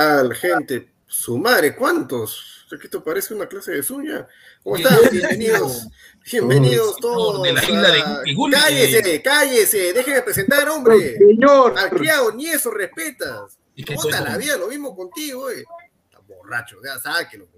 Tal, gente? Su madre, ¿cuántos? Que esto parece una clase de suya. ¿Cómo están? Bienvenidos, bienvenidos todos. De la isla de. Cállese, cállese, déjeme presentar, hombre. Señor. Al criado, ni eso respetas. ¿Y qué Puta la vida, lo mismo contigo, eh. Está borracho, ya sáquelo.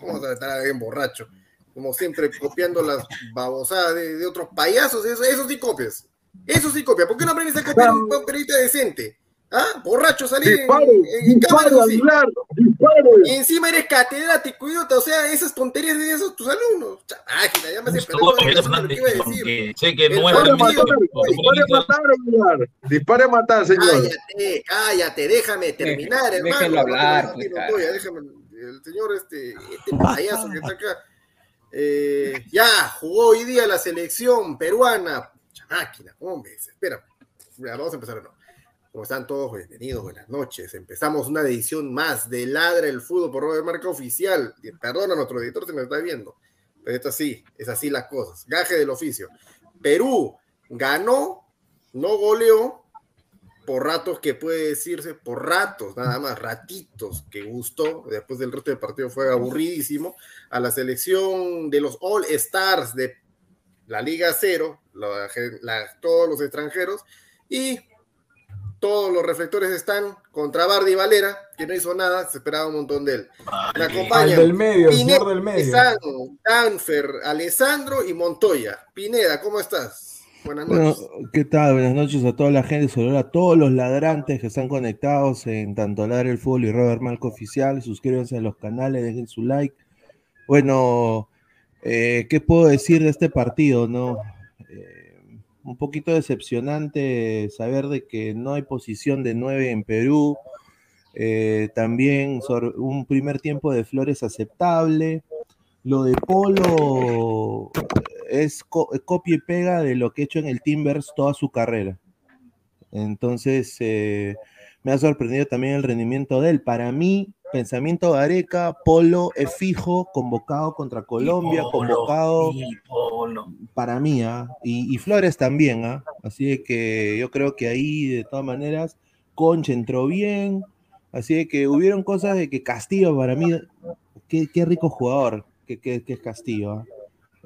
¿Cómo vas a estar bien borracho? Como siempre, copiando las babosadas de, de otros payasos, eso, eso sí copias. Eso sí copias. ¿Por qué no aprendes a copiar un, un periodista decente? ¿Ah? Borracho salir en, Dispare, en- en cámara, dispare, sí. Aguilar, dispare. Y encima eres catedrático, idiota. O sea, esas tonterías de esos tus alumnos. Chamáquina, ya me hace perder Miguel todo lo que Fernández, iba a decir. aunque sé que no es padre Dispare a matar, dispare a matar, Aguilar. Dispare a matar, señor. Cállate, cállate, déjame terminar, Deje- hermano. déjenlo hablar, No, pues, no, cara. Montoya, déjame, el señor, este, este payaso que está acá. eh, ya, jugó hoy día la selección peruana. Máquina, hombre, espera. Ya, vamos a empezar, ¿no? ¿Cómo están todos? Bienvenidos, buenas noches. Empezamos una edición más de Ladra el Fútbol por Robert Marca Oficial. Perdona, nuestro editor se nos está viendo. Pero esto sí, es así las cosas. Gaje del oficio. Perú ganó, no goleó, por ratos que puede decirse, por ratos, nada más, ratitos que gustó, después del resto del partido fue aburridísimo, a la selección de los All Stars de la Liga Cero, la- la- todos los extranjeros, y todos los reflectores están contra Bardi Valera, que no hizo nada, se esperaba un montón de él. Me acompañan del medio, el Pineda, señor del medio. Danfer, Alessandro y Montoya. Pineda, ¿cómo estás? Buenas Bueno, noches. ¿qué tal? Buenas noches a toda la gente, sobre a todos los ladrantes que están conectados en tanto Ladra el Fútbol y Robert Marco Oficial. Suscríbanse a los canales, dejen su like. Bueno, eh, ¿qué puedo decir de este partido? No? Un poquito decepcionante saber de que no hay posición de 9 en Perú. Eh, también un primer tiempo de Flores aceptable. Lo de Polo es co- copia y pega de lo que ha hecho en el Timbers toda su carrera. Entonces, eh, me ha sorprendido también el rendimiento de él. Para mí, pensamiento de Areca, Polo es fijo, convocado contra Colombia, Polo, convocado Polo. para mí, ¿ah? y, y Flores también, ¿ah? así que yo creo que ahí, de todas maneras, Concha entró bien, así que hubieron cosas de que Castillo para mí, qué, qué rico jugador que, que- que es Castillo, ¿ah?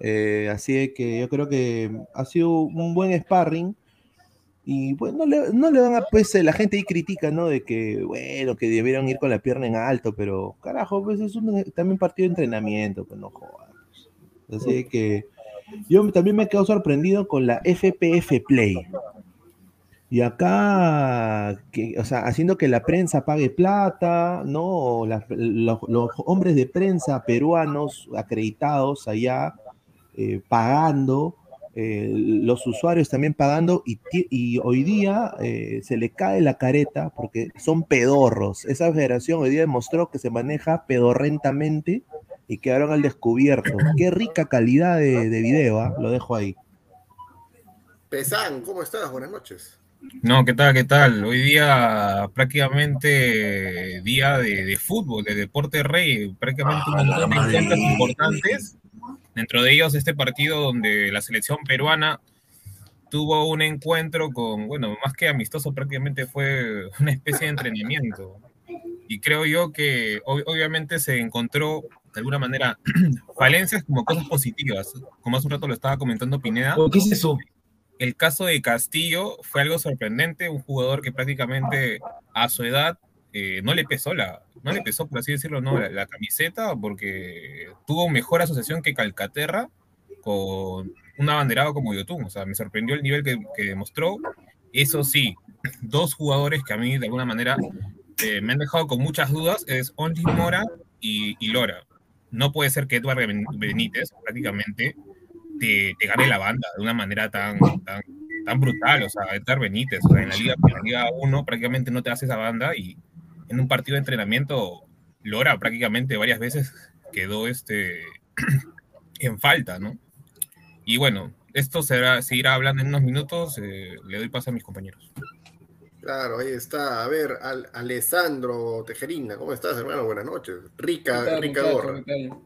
Eh, así que yo creo que ha sido un buen sparring, y bueno, no le, no le van a, pues eh, la gente ahí critica, ¿no? De que, bueno, que debieron ir con la pierna en alto, pero carajo, pues es un, también partido de entrenamiento, pues no jodas. Así que yo también me quedo sorprendido con la FPF Play. Y acá, que, o sea, haciendo que la prensa pague plata, ¿no? Los hombres de prensa peruanos acreditados allá eh, pagando, eh, los usuarios también pagando, y, hoy día eh, se le cae la careta porque son pedorros. Esa federación hoy día demostró que se maneja pedorrentamente y quedaron al descubierto. Qué rica calidad de, de video, ¿ah? lo dejo ahí. Pesán, ¿cómo estás? Buenas noches. No, ¿qué tal? ¿Qué tal? Hoy día prácticamente día de, de fútbol, de deporte rey, prácticamente un montón de encuentros importantes. Dentro de ellos este partido donde la selección peruana tuvo un encuentro con, bueno, más que amistoso, prácticamente fue una especie de entrenamiento. Y creo yo que ob- obviamente se encontró de alguna manera falencias como cosas positivas. Como hace un rato lo estaba comentando Pineda. ¿Qué es eso? El caso de Castillo fue algo sorprendente, un jugador que prácticamente a su edad eh, no le pesó la, no le pesó, por así decirlo, no, la, la camiseta, porque tuvo mejor asociación que Calcaterra con un abanderado como Yotun. O sea, me sorprendió el nivel que, que demostró. Eso sí, dos jugadores que a mí de alguna manera eh, me han dejado con muchas dudas es Only Mora y, y Lora. No puede ser que Edward Ben- Benítez prácticamente te, te gane la banda de una manera tan, tan, tan brutal. O sea, Edgar Benítez, o sea, en la Liga, en la Liga 1 prácticamente no te hace esa banda y en un partido de entrenamiento, Lora prácticamente varias veces quedó este, en falta, ¿no? Y bueno, esto será, se irá hablando en unos minutos. eh, le doy paso a mis compañeros. Claro, ahí está. A ver, Al- Alessandro Tejerina, ¿cómo estás, hermano? Buenas noches. ¿Qué Rica, tal, rica gorra.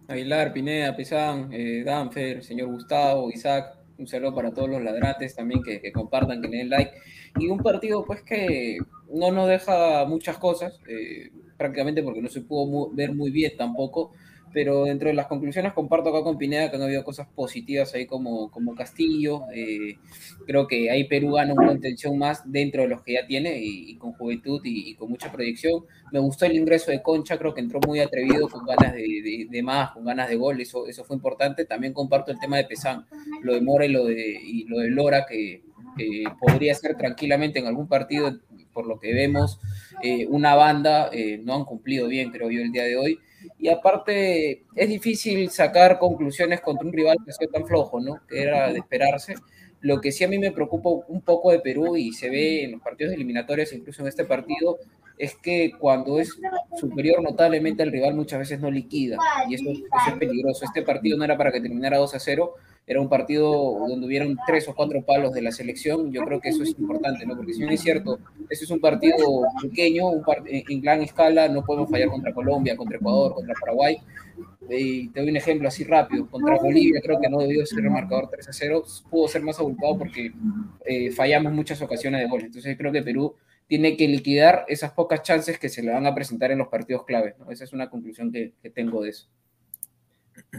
Aguilar, Pineda, Pesán, eh, Danfer, señor Gustavo, Isaac, un saludo para todos los ladrantes también que, que compartan, que le den like. Y un partido pues que no nos deja muchas cosas, eh, prácticamente porque no se pudo mu- ver muy bien tampoco, pero dentro de las conclusiones comparto acá con Pineda que han habido cosas positivas ahí como, como Castillo. eh, creo que ahí Perú gana una contención más dentro de los que ya tiene y, con juventud y, con mucha proyección. Me gustó el ingreso de Concha, creo que entró muy atrevido, con ganas de, más, con ganas de gol, eso, eso fue importante. También comparto el tema de Pesán, lo de Mora y lo de, y lo de Lora, que que podría ser tranquilamente en algún partido, por lo que vemos, eh, una banda, eh, no han cumplido bien, creo yo, el día de hoy. Y aparte, es difícil sacar conclusiones contra un rival que sea tan flojo, ¿no? Que era de esperarse. Lo que sí a mí me preocupa un poco de Perú y se ve en los partidos eliminatorios, incluso en este partido, es que cuando es superior notablemente al rival muchas veces no liquida y eso, eso es peligroso. Este partido no era para que terminara 2 a 0, era un partido donde hubieron tres o cuatro palos de la selección. Yo creo que eso es importante, ¿no? Porque si bien es cierto, ese es un partido pequeño, un par en, en gran escala, no podemos fallar contra Colombia, contra Ecuador, contra Paraguay. Y te doy un ejemplo así rápido. Contra Bolivia creo que no debió ser el marcador 3 a 0. Pudo ser más abultado porque eh, fallamos muchas ocasiones de gol. Entonces creo que Perú tiene que liquidar esas pocas chances que se le van a presentar en los partidos claves. ¿no? Esa es una conclusión que, que tengo de eso.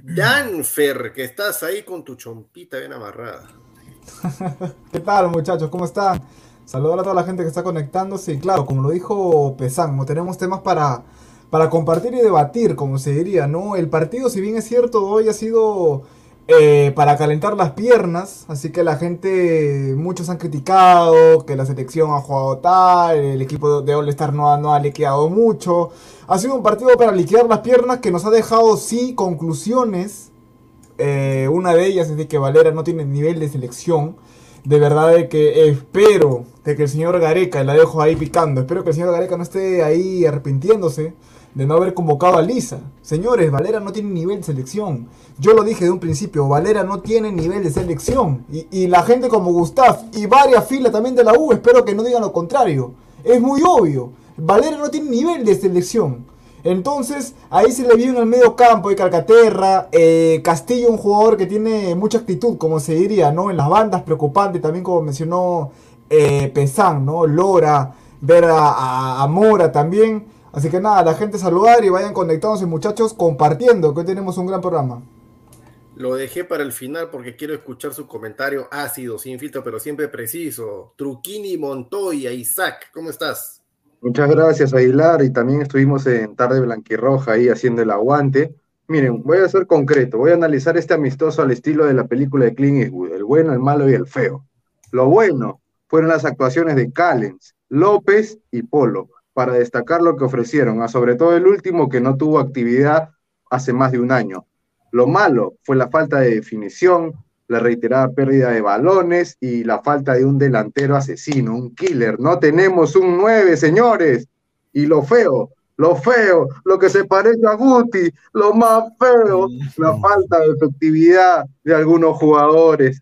Danfer, que estás ahí con tu chompita bien amarrada. ¿Qué tal muchachos? ¿Cómo están? Saludar a toda la gente que está conectándose y claro, como lo dijo Pesán, no tenemos temas para, para compartir y debatir, como se diría, ¿no? El partido, si bien es cierto, hoy ha sido eh, para calentar las piernas, así que la gente, muchos han criticado que la selección ha jugado tal, el equipo de All Star no ha, no liquidado mucho. Ha sido un partido para liquidar las piernas que nos ha dejado, sí, conclusiones. Eh, una de ellas es de que Valera no tiene nivel de selección. De verdad de que espero de que el señor Gareca, la dejo ahí picando, espero que el señor Gareca no esté ahí arrepintiéndose de no haber convocado a Lisa. Señores, Valera no tiene nivel de selección. Yo lo dije de un principio, Valera no tiene nivel de selección. Y, y la gente como Gustav y varias filas también de la U, espero que no digan lo contrario. Es muy obvio. Valera no tiene nivel de selección. Entonces, ahí se le vio en el medio campo de Calcaterra, eh, Castillo, un jugador que tiene mucha actitud, como se diría, ¿no? En las bandas, preocupante, también como mencionó eh, Pesán, ¿no? Lora, ver a, a- a Mora también. Así que nada, la gente saludar y vayan conectándose muchachos, compartiendo, que hoy tenemos un gran programa. Lo dejé para el final porque quiero escuchar su comentario ácido, sin filtro, pero siempre preciso. Truquini Montoya, Isaac, ¿cómo estás? Muchas gracias, Aguilar, y también estuvimos en Tarde Blanquirroja ahí haciendo el aguante. Miren, voy a ser concreto, voy a analizar este amistoso al estilo de la película de Clint Eastwood, el bueno, el malo y el feo. Lo bueno fueron las actuaciones de Callens, López y Polo, para destacar lo que ofrecieron, a sobre todo el último que no tuvo actividad hace más de un año. Lo malo fue la falta de definición, la reiterada pérdida de balones y la falta de un delantero asesino, un killer. No tenemos un 9, señores. Y lo feo, lo feo, lo que se parece a Guti, lo más feo, la falta de efectividad de algunos jugadores.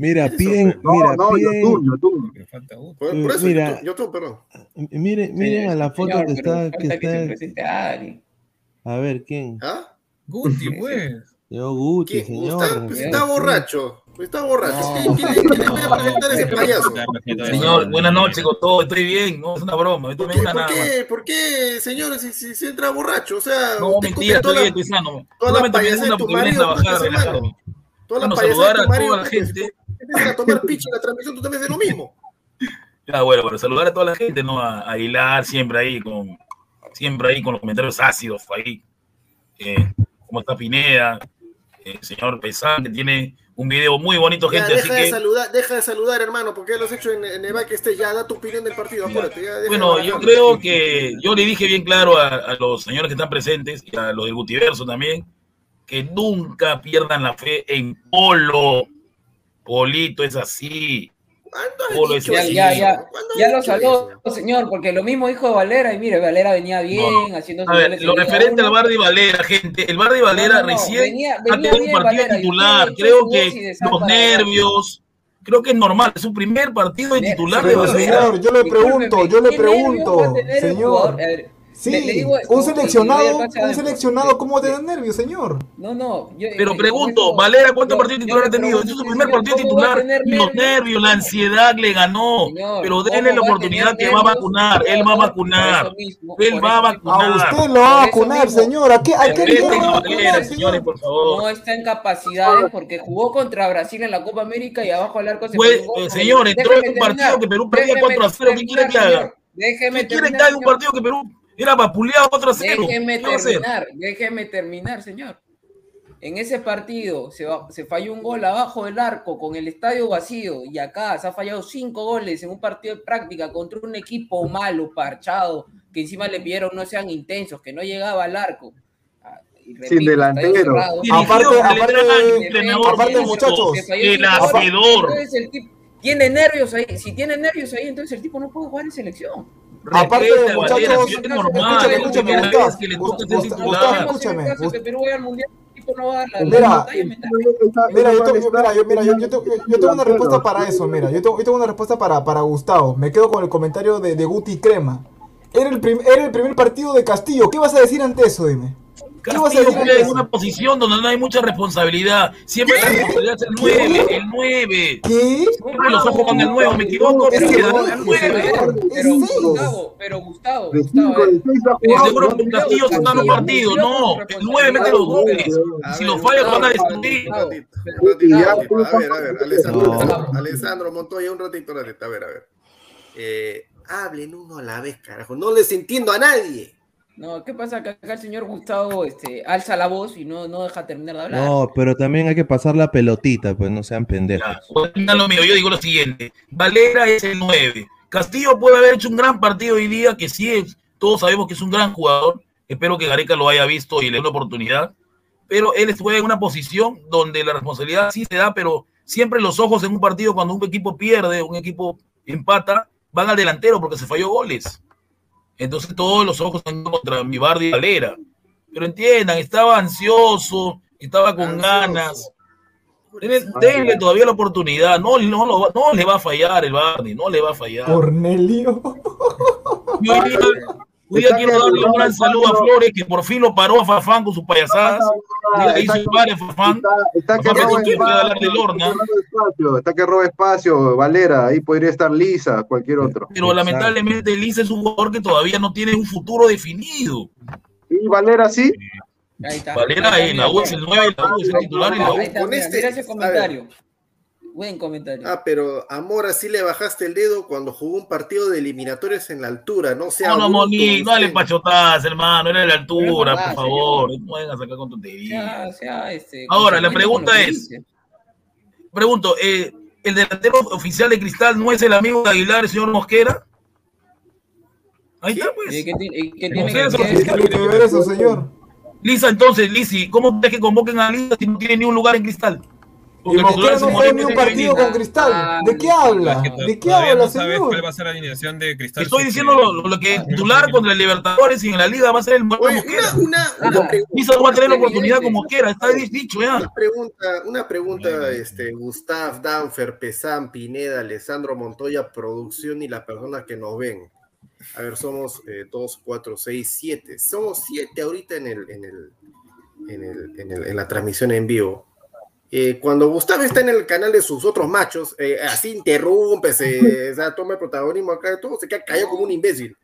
Mira, Eso, piden, No, mira, no, piden, Yotun, Yotun. Me falta uno. Por, por eso, mira. perdón. miren, miren a la foto Señor, que está, que falta que se está, a ver, ¿quién? ¿Ah? Guti, pues. Yo, Guti, ¿Quién? señor. Está, pues, borracho. Está borracho. No. ¿Quién, quién, quién le puede presentar ese payaso? Señor, buenas noches con todo, estoy bien, no es una broma, esto ¿Por me qué, por qué, por qué, señores, si, si, si entra borracho? O sea, No, mentira, estoy bien, estoy sano. toda la payasada de tu marido, toda la payasada de a tu marido, toda la gente. Empiezan a tomar picho en la transmisión, tú también haces lo mismo. Ya, bueno, pero saludar a toda la gente, ¿no? A, Hilar siempre ahí con, siempre ahí con los comentarios ácidos ahí. Eh, como está Pineda, el señor Pesán, que tiene un video muy bonito, Ya, gente, así deja, de que, saludar, deja de saludar, hermano, porque lo has hecho en, en el backstage. Ya, da tu opinión del partido. Ya, deja bueno, de yo creo que yo le dije bien claro a, a los señores que están presentes y a los del Gutiverso también, que nunca pierdan la fe en Polo. Polito es así. ¿Cuándo has Polo dicho es Ya, eso? así. ya, ya. ¿Cuándo has Ya lo saludó, señor, porque lo mismo dijo Valera, y mire, Valera venía bien, haciendo A ver, lo referente al. Bardi Valera, gente, el Bardi Valera No, no, no, recién venía- ha venía tenido un partido Valera, titular. Creo que los nervios, creo que es normal, es su primer partido de titular de Pero Valera. señor, yo le pregunto, yo le ¿qué nervios pregunto, señor. Sí, le- le digo esto, un seleccionado, un seleccionado, ¿cómo te da nervios, señor? No, no. yo- Pero eh, pregunto, Valera, ¿cuántos partidos titular le ha tenido? es su primer partido ¿cómo va a titular. los nervios, la ansiedad le ganó. Señor, Pero ¿cómo denle la oportunidad que va a vacunar. Él va a vacunar. mismo, Él va a mismo. A vacunar. usted lo va a vacunar, señor. ¿A qué, a qué va vacunar, señores, señor? por favor. No está en capacidades porque jugó contra Brasil en la Copa América y abajo del arco se Pues, eh, señor, entró en un partido que Perú perdía Déjeme 4 a 0. ¿Qué quiere que haga? Déjeme ¿Qué quiere que haga un partido que Perú era vapuleado 4 a 0? Déjeme terminar, déjeme terminar, señor. En ese partido se, va- se falló un gol abajo del arco con el estadio vacío y acá se ha fallado cinco goles en un partido de práctica contra un equipo malo, parchado, que encima le pidieron no sean intensos, que no llegaba al arco. Ah, y repito, estadio delantero. Aparte- aparte- aparte, muchachos, el hacedor. Tiene nervios ahí. Si tiene nervios ahí, entonces el tipo no puede jugar en selección. Aparte, a muchachos, escúchame, es escúchame, Gustavo, escúchame, de que Perú vaya al mundial, Mira. Mira, yo, tengo- yo- mira, yo, mira, yo, yo tengo, yo- yo tengo una respuesta para eso, mira, yo tengo, yo tengo una respuesta para, para Gustavo. Me quedo con el comentario de, de Guti Crema. Era el, prim- era el primer partido de Castillo. ¿Qué vas a decir ante eso, dime? ¿Qué vas a Castillo juega en una posición donde no hay mucha responsabilidad. Siempre la responsabilidad es el 9, el 9. ¿Qué? Siempre los ojos con el 9, me equivoco, Es pero que el no, 9. Pero, Es. Gustavo, pero Gustavo, Gustavo, jugado, seguro que Castillo se está en los partidos. No, el 9 mete los goles. Si los falla, lo van a destruir. A ver, a ver, Alessandro, No. Alessandro, Montoya, un ratito, un ratito. A ver, a ver. Eh, hablen uno a la vez, carajo. No les entiendo a nadie. No, ¿qué pasa? Que acá el señor Gustavo este, alza la voz y no, no deja terminar de hablar. No, pero también hay que pasar la pelotita, pues no sean pendejos. Ya, oigan lo mío, yo digo lo siguiente. Valera es el 9. Castillo puede haber hecho un gran partido hoy día, que sí es, todos sabemos que es un gran jugador. Espero que Gareca lo haya visto y le dé una oportunidad. Pero él juega en una posición donde la responsabilidad sí se da, pero siempre los ojos en un partido, cuando un equipo pierde, un equipo empata, van al delantero porque se falló goles. Entonces todos los ojos están contra mi Bardi Valera. Pero entiendan, estaba ansioso, estaba con Ansioso. ganas. Denle, todavía la oportunidad. No, no, no le va a fallar el Barney, no le va a fallar. Cornelio. Y hoy hoy día quiero darle un gran saludo a Flores, que por fin lo paró a Fafán con sus payasadas. Ahí se pare Fafán. Está, está que roba ¿quién puede hablar espacio, está que roba espacio, Está que roba espacio, Valera, ahí podría estar lisa, cualquier otro. Pero Exacto. lamentablemente Lisa es un jugador que todavía no tiene un futuro definido. Y Valera sí, Ahí está. Valera Ahí en la U es el 9, la U es el titular y la U. Ahí está, Con este- comentario. Buen comentario. Ah, pero amor, así le bajaste el dedo cuando jugó un partido de eliminatorios en la altura, no sea No, no, Moni, no le pachotas, hermano, era de la altura, es verdad, por favor. No vengan a sacar con tonterías. Este, Ahora, la pregunta es-. Pregunto, eh, ¿el delantero oficial de Cristal no es el amigo de Aguilar, el señor Mosquera? Ahí está, pues. ¿Y qué, tiene- qué que eso ver? sí ¿Qué tiene que ver eso, señor? Lisa, entonces, Lisi, ¿cómo crees que convoquen a Lisa si no tiene ni un lugar en cristal? Y Mosquera no juega ni un partido con Cristal. ¿De qué habla? ¿De qué habla, no sabes cuál señor? va a ser la alineación de Cristal. Estoy diciendo lo, lo que el titular contra el Libertadores y en la liga va a ser el Oye, Mosquera. una, una, una Ah, pregunta. Va a tener la oportunidad como quiera, está dicho ya. Una pregunta, una pregunta, este, Gustav, Danfer, Pesán, Pineda, Alessandro Montoya, producción y las personas que nos ven. A ver, somos eh, dos, cuatro, seis, siete. Somos siete ahorita en el, en el, en el, en el- en la transmisión en vivo. Eh, cuando Gustavo está en el canal de sus otros machos, eh, así interrumpe, se, o sea, toma el protagonismo acá de todo, se queda callado como un imbécil.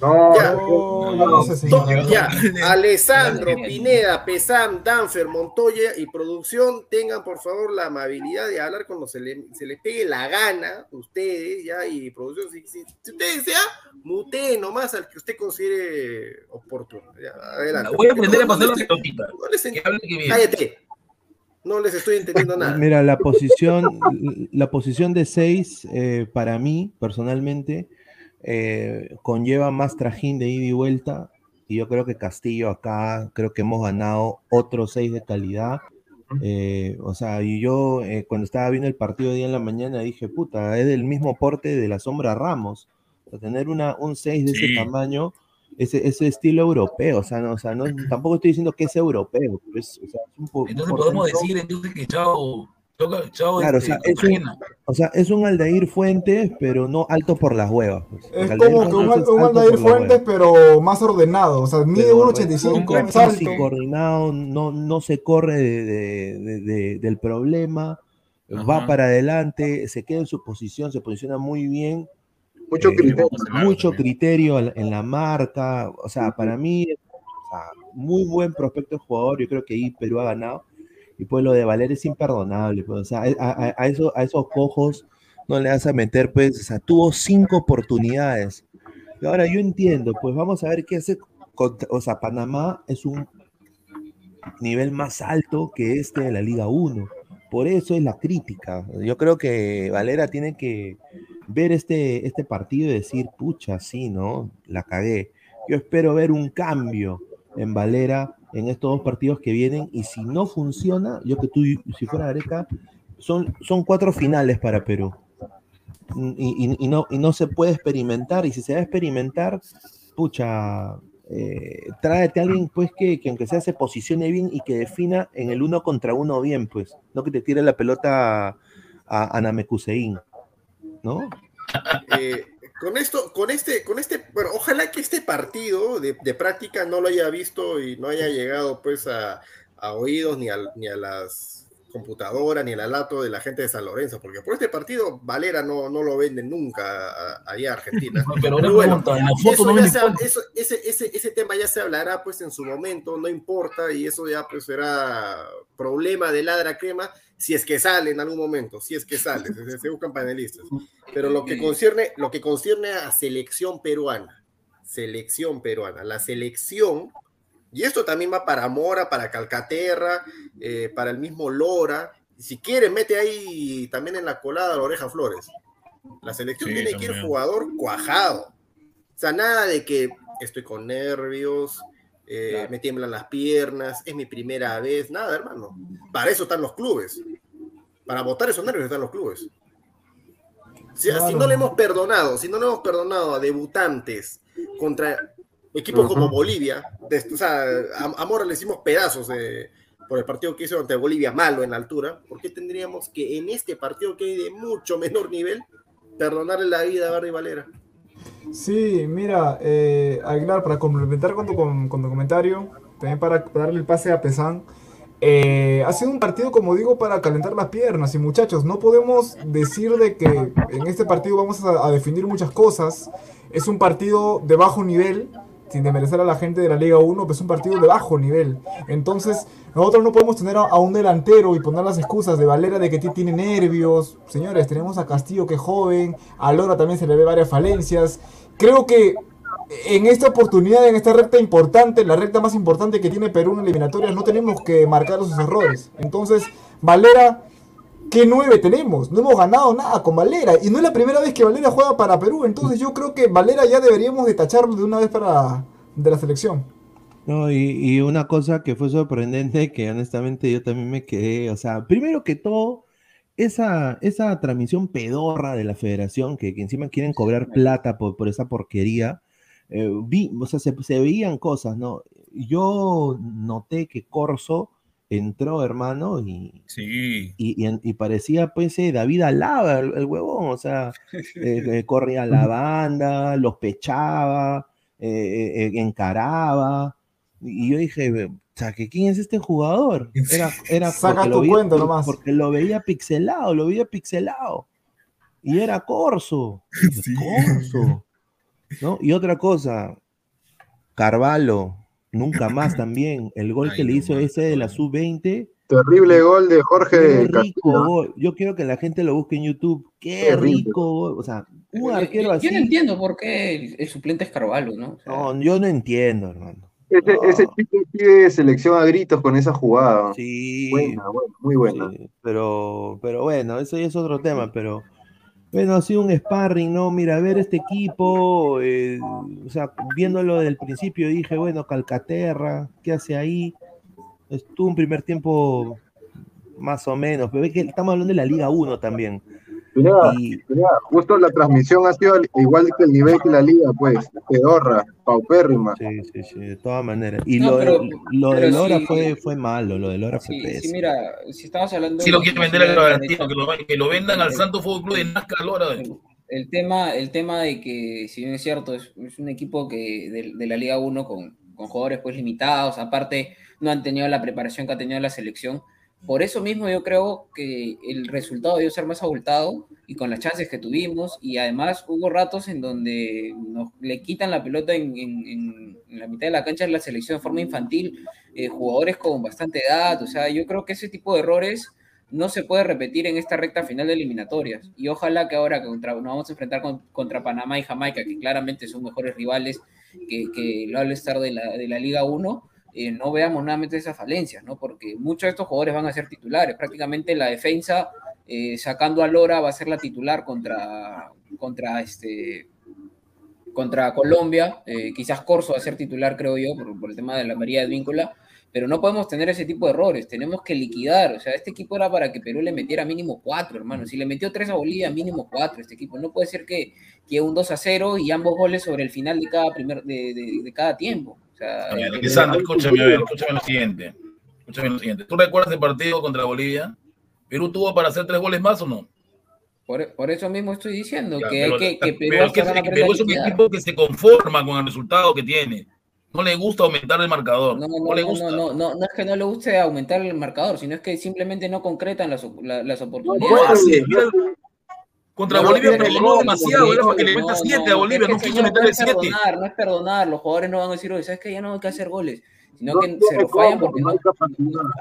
No, Ya. No, yo no sé, ya, Alessandro. Pineda, Pesam, Danfer, Montoya y producción, tengan por favor la amabilidad de hablar cuando se, le, se les pegue la gana, ustedes, ya, y producción, si, si, si usted desea, mutee nomás al que usted considere oportuno. Ya, adelante. Voy a aprender a No, pasar no la no les Que. Cállate. No les estoy entendiendo nada. Mira, la posición, la posición de 6, para mí, personalmente, eh, conlleva más trajín de ida y vuelta. Y yo creo que Castillo acá, creo que hemos ganado otros 6 de calidad. Eh, o sea, y yo eh, cuando estaba viendo el partido de día en la mañana dije, puta, es del mismo porte de la sombra Ramos. O sea, tener una, un 6 de Sí. ese tamaño, ese, ese estilo europeo, o sea, no, o sea no, tampoco estoy diciendo que es europeo, pero es, o sea, es un po- Entonces un podemos decir entonces que Chao, Chao, Chao Claro, este, o sea, es un-. O sea, es un Aldair Fuentes, pero no alto por las huevas. pues. Es Aldair como que un, un alto Aldair Fuentes, pero más ordenado. O sea, mide Pero 1.85, es alto. coordinado, no, no se corre de- de- de- de- del problema, va Ajá. para adelante, se queda en su posición, se posiciona muy bien, mucho eh, criterio. mucho también. criterio en en la marca, o sea, para mí, o sea, muy buen prospecto de jugador, yo creo que ahí Perú ha ganado, y pues lo de Valer es imperdonable, pues, o sea, a, a- a eso- a esos cojos no le vas a meter, pues, o sea, tuvo cinco oportunidades, y ahora yo entiendo, pues vamos a ver qué hace, contra- o sea, Panamá es un nivel más alto que este de la Liga 1, por eso es la crítica, yo creo que Valera tiene que ver este, este partido y decir, pucha, sí, ¿no? La cagué. Yo espero ver un cambio en Valera en estos dos partidos que vienen y si no funciona, yo que tú, si fuera Areca, son, son cuatro finales para Perú. Y, no, y no se puede experimentar, y si se va a experimentar, pucha, eh, tráete a alguien pues que, que aunque sea se posicione bien y que defina en el uno contra uno bien, pues, no que te tire la pelota a, a Namekusein, ¿no? Eh, con esto, con este, con este, bueno, ojalá que este partido de, de práctica no lo haya visto y no haya llegado pues a, a oídos ni a, ni a las computadoras ni al alato de la gente de San Lorenzo, porque por este partido Valera no, no lo venden nunca a- allá a Argentina. No, Pero una Pero bueno, pregunta, en la Y foto eso no ya me se- importa. eso- ese, ese, ese tema ya se hablará pues en su momento, no importa, y eso ya pues será problema de ladra crema si es que sale en algún momento, si es que sale, se, se buscan panelistas. Pero lo que concierne, lo que concierne a selección peruana, selección peruana, la selección, y esto también va para Mora, para Calcaterra, eh, para el mismo Lora, si quiere mete ahí también en la colada la oreja Flores. La selección Sí, tiene que ir jugador cuajado. O sea, nada de que estoy con nervios, eh, Claro. me tiemblan las piernas, es mi primera vez, nada, hermano. Para eso están los clubes. Para votar esos nervios están los clubes. Si, Claro. si no le hemos perdonado, si no le hemos perdonado a debutantes contra equipos como. Bolivia, de- o sea, a, a Mora le hicimos pedazos de- por el partido que hizo ante Bolivia malo en la altura, ¿por qué tendríamos que en este partido que hay de mucho menor nivel perdonarle la vida a Barry Valera? Sí, mira, eh, Aguilar, para complementar con tu, con tu comentario, también para darle el pase a Pesán, eh, ha sido un partido, como digo, para calentar las piernas. Y muchachos, no podemos decir de que en este partido vamos a, a definir muchas cosas. Es un partido de bajo nivel, sin desmerecer a la gente de la Liga 1, pero es un partido de bajo nivel. Entonces, nosotros no podemos tener a, un delantero y poner las excusas de Valera de que ti- tiene nervios. Señores, tenemos a Castillo que es joven, a Lora también se le ve varias falencias. Creo que en esta oportunidad, en esta recta importante, la recta más importante que tiene Perú en eliminatorias, no tenemos que marcar sus errores. Entonces, Valera ¿qué nueve tenemos? No hemos ganado nada con Valera. Y no es la primera vez que Valera juega para Perú. Entonces yo creo que Valera ya deberíamos de tacharlo de una vez para de la selección. No, y, y una cosa que fue sorprendente, que honestamente yo también me quedé, o sea, primero que todo, esa, esa transmisión pedorra de la federación, que, que encima quieren cobrar plata por, por esa porquería, eh, vi, o sea, se, se veían cosas, ¿no? Yo noté que Corso entró, hermano, y, Sí. y, y- y parecía pues eh, David Alaba, el, el huevón, o sea, eh, eh, corría la banda, los pechaba, eh, eh, eh, encaraba, y yo dije, o sea, que ¿quién es este jugador? Era, era Saca porque tu lo veía- cuenta nomás. Porque lo veía pixelado, lo veía pixelado, y era Corso, Sí. Corso, ¿no? Y otra cosa, Carvalho, nunca más también, el gol Ay, que le hizo ese de la no. sub-20, Terrible gol de Jorge Qué de rico gol. Yo quiero que la gente lo busque en YouTube. Qué Terrible. rico gol. O sea, un Yo- arquero yo, así. yo no entiendo por qué el, el suplente es Carvalho, ¿no? O sea, No, yo no entiendo, hermano. Ese, No. ese chico pide selección a gritos con esa jugada. Sí, Buena, buena, muy buena. sí, pero, pero bueno, eso ya es otro tema, pero bueno, ha sido un sparring, ¿no? Mira, ver este equipo, eh, o sea, viéndolo desde el principio dije, bueno, Calcaterra, ¿qué hace ahí? Estuvo un primer tiempo más o menos, pero ve que estamos hablando de la Liga 1 también. Mira, Y, mira, justo la transmisión ha sido igual que el nivel que la liga, pues, pedorra, paupérrima. Sí, sí, sí, de todas maneras. Y No, lo, pero- lo de pero Lora sí- fue, fue malo, lo de Lora fue sí, pésimo. sí, mira, si estamos hablando Si lo de- quiere vender a de- Garantía, que lo, que lo vendan al Santo Fútbol Club de Nazca, Lora. el, el tema, el tema de que, si bien es cierto, es, es un equipo que de, de la Liga 1 con, con jugadores pues limitados, aparte no han tenido la preparación que ha tenido la selección. Por eso mismo yo creo que el resultado debió ser más abultado y con las chances que tuvimos y además hubo ratos en donde nos le quitan la pelota en, la mitad de la cancha de la selección de forma infantil, eh, jugadores con bastante edad, o sea, yo creo que ese tipo de errores no se puede repetir en esta recta final de eliminatorias. Y ojalá que ahora que contra, nos vamos a enfrentar con- contra Panamá y Jamaica, que claramente son mejores rivales que, que el All-Star de la, de la Liga 1, eh, no veamos nuevamente esas falencias, ¿no? Porque muchos de estos jugadores van a ser titulares. Prácticamente la defensa, eh, sacando a Lora, va a ser la titular contra, contra este contra Colombia, eh, quizás Corso va a ser titular, creo yo, por, por el tema de la María de Víncula, pero no podemos tener ese tipo de errores, tenemos que liquidar, o sea, este equipo era para que Perú le metiera mínimo cuatro, hermano, si le metió tres a Bolivia, mínimo cuatro este equipo, no puede ser que, que un 2 a 0 y ambos goles sobre el final de cada, primer, de, de- de cada tiempo. O sea, A ver, eh, Lisandro, escúchame, a ver, escúchame lo siguiente. Escúchame lo siguiente. ¿Tú recuerdas el partido contra Bolivia? ¿Perú tuvo para hacer tres goles más o no? por, por eso mismo estoy diciendo Ya, que pero- hay que, que Perú pero es que, que Perú es un equipo que se conforma con el resultado que tiene. No le gusta aumentar el marcador. No, No, no, le no, gusta. no, no, no, no es que no le guste aumentar el marcador, sino es que simplemente no concretan las, las No oportunidades. hace. Mira, contra No Bolivia gol, demasiado. porque- Era para que le meta no, siete a Bolivia. que, No quiso meterle es siete. perdonar, no es perdonar, los jugadores no van a decir, oye, ¿sabes qué? Ya no hay que hacer goles, sino No que se lo fallan porque no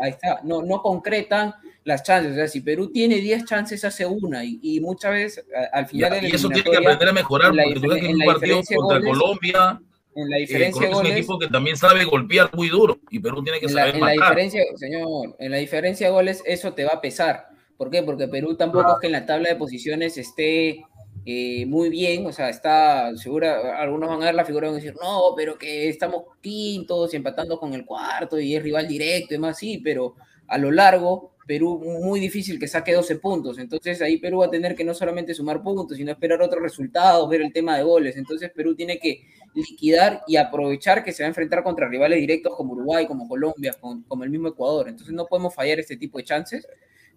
ahí está, no, no concretan las chances, o sea, si Perú tiene 10 chances hace una y, y muchas veces a- al final Ya, de la y eso tiene que aprender a mejorar. la Porque tú ves que en un la partido contra goles, Colombia. en la eh, diferencia Colombia de es un goles, equipo que también sabe golpear muy duro. Y Perú tiene que en la, saber en la marcar. diferencia, señor, en la diferencia de goles eso te va a pesar. ¿Por qué? Porque Perú tampoco es que en la tabla de posiciones esté eh, muy bien, o sea, está segura, algunos van a ver la figura y van a decir, no, pero que estamos quintos y empatando con el cuarto y es rival directo y más, sí, pero a lo largo, Perú muy difícil que saque 12 puntos, entonces ahí Perú va a tener que no solamente sumar puntos, sino esperar otros resultados, ver el tema de goles, entonces Perú tiene que liquidar y aprovechar que se va a enfrentar contra rivales directos como Uruguay, como Colombia, como el mismo Ecuador. Entonces no podemos fallar este tipo de chances.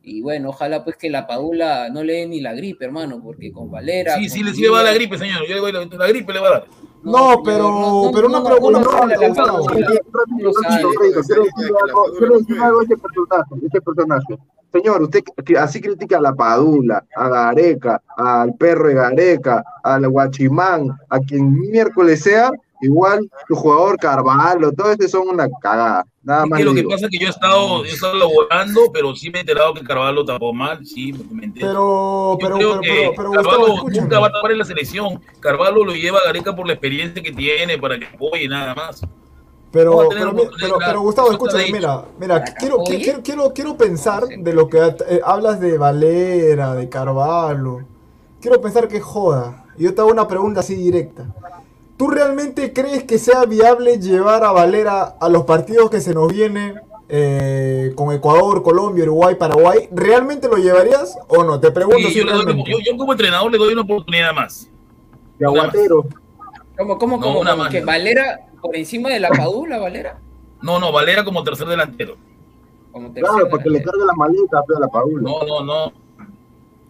Y bueno, ojalá pues que la Padula no le dé ni la gripe, hermano, porque con Valera. Sí, con sí, le, sí le va a la gripe, señor. Yo le voy a la, la gripe le va a dar. No, señor, pero- pero una pregunta, no, no, no quiero decir algo- este personaje, este personaje. Señor, usted así critica a la Padula, a Gareca, al perro de Gareca, al Guachimán, a quien miércoles sea, igual tu jugador Carvalho, todo este son una cagada. Nada Es más que lo que pasa es que yo he estado, he estado laborando, pero sí me he enterado que Carvalho tapó mal, sí, me enteré. Pero, Yo pero, creo pero, pero, Carvalho nunca va a tapar en la selección. Carvalho lo lleva a Gareca por la experiencia que tiene para que apoye nada más. Pero, pero, pero, pero, Gustavo, escúchame, mira, mira, quiero, quiero, quiero, quiero pensar de lo que eh, hablas de Valera, de Carvalho. Quiero pensar que joda. Y yo te hago una pregunta así directa. ¿Tú realmente crees que sea viable llevar a Valera a los partidos que se nos vienen eh, con Ecuador, Colombia, Uruguay, Paraguay? ¿Realmente lo llevarías o no? Te pregunto Sí, si yo, doy yo, yo como entrenador le doy una oportunidad más. De aguatero. ¿Cómo, cómo, No, cómo? más, ¿Que no. Valera por encima de la Padula, Valera? No, no, Valera como tercer delantero. Como Claro, porque le cargue la maleta pero a la Paula. No, no, no.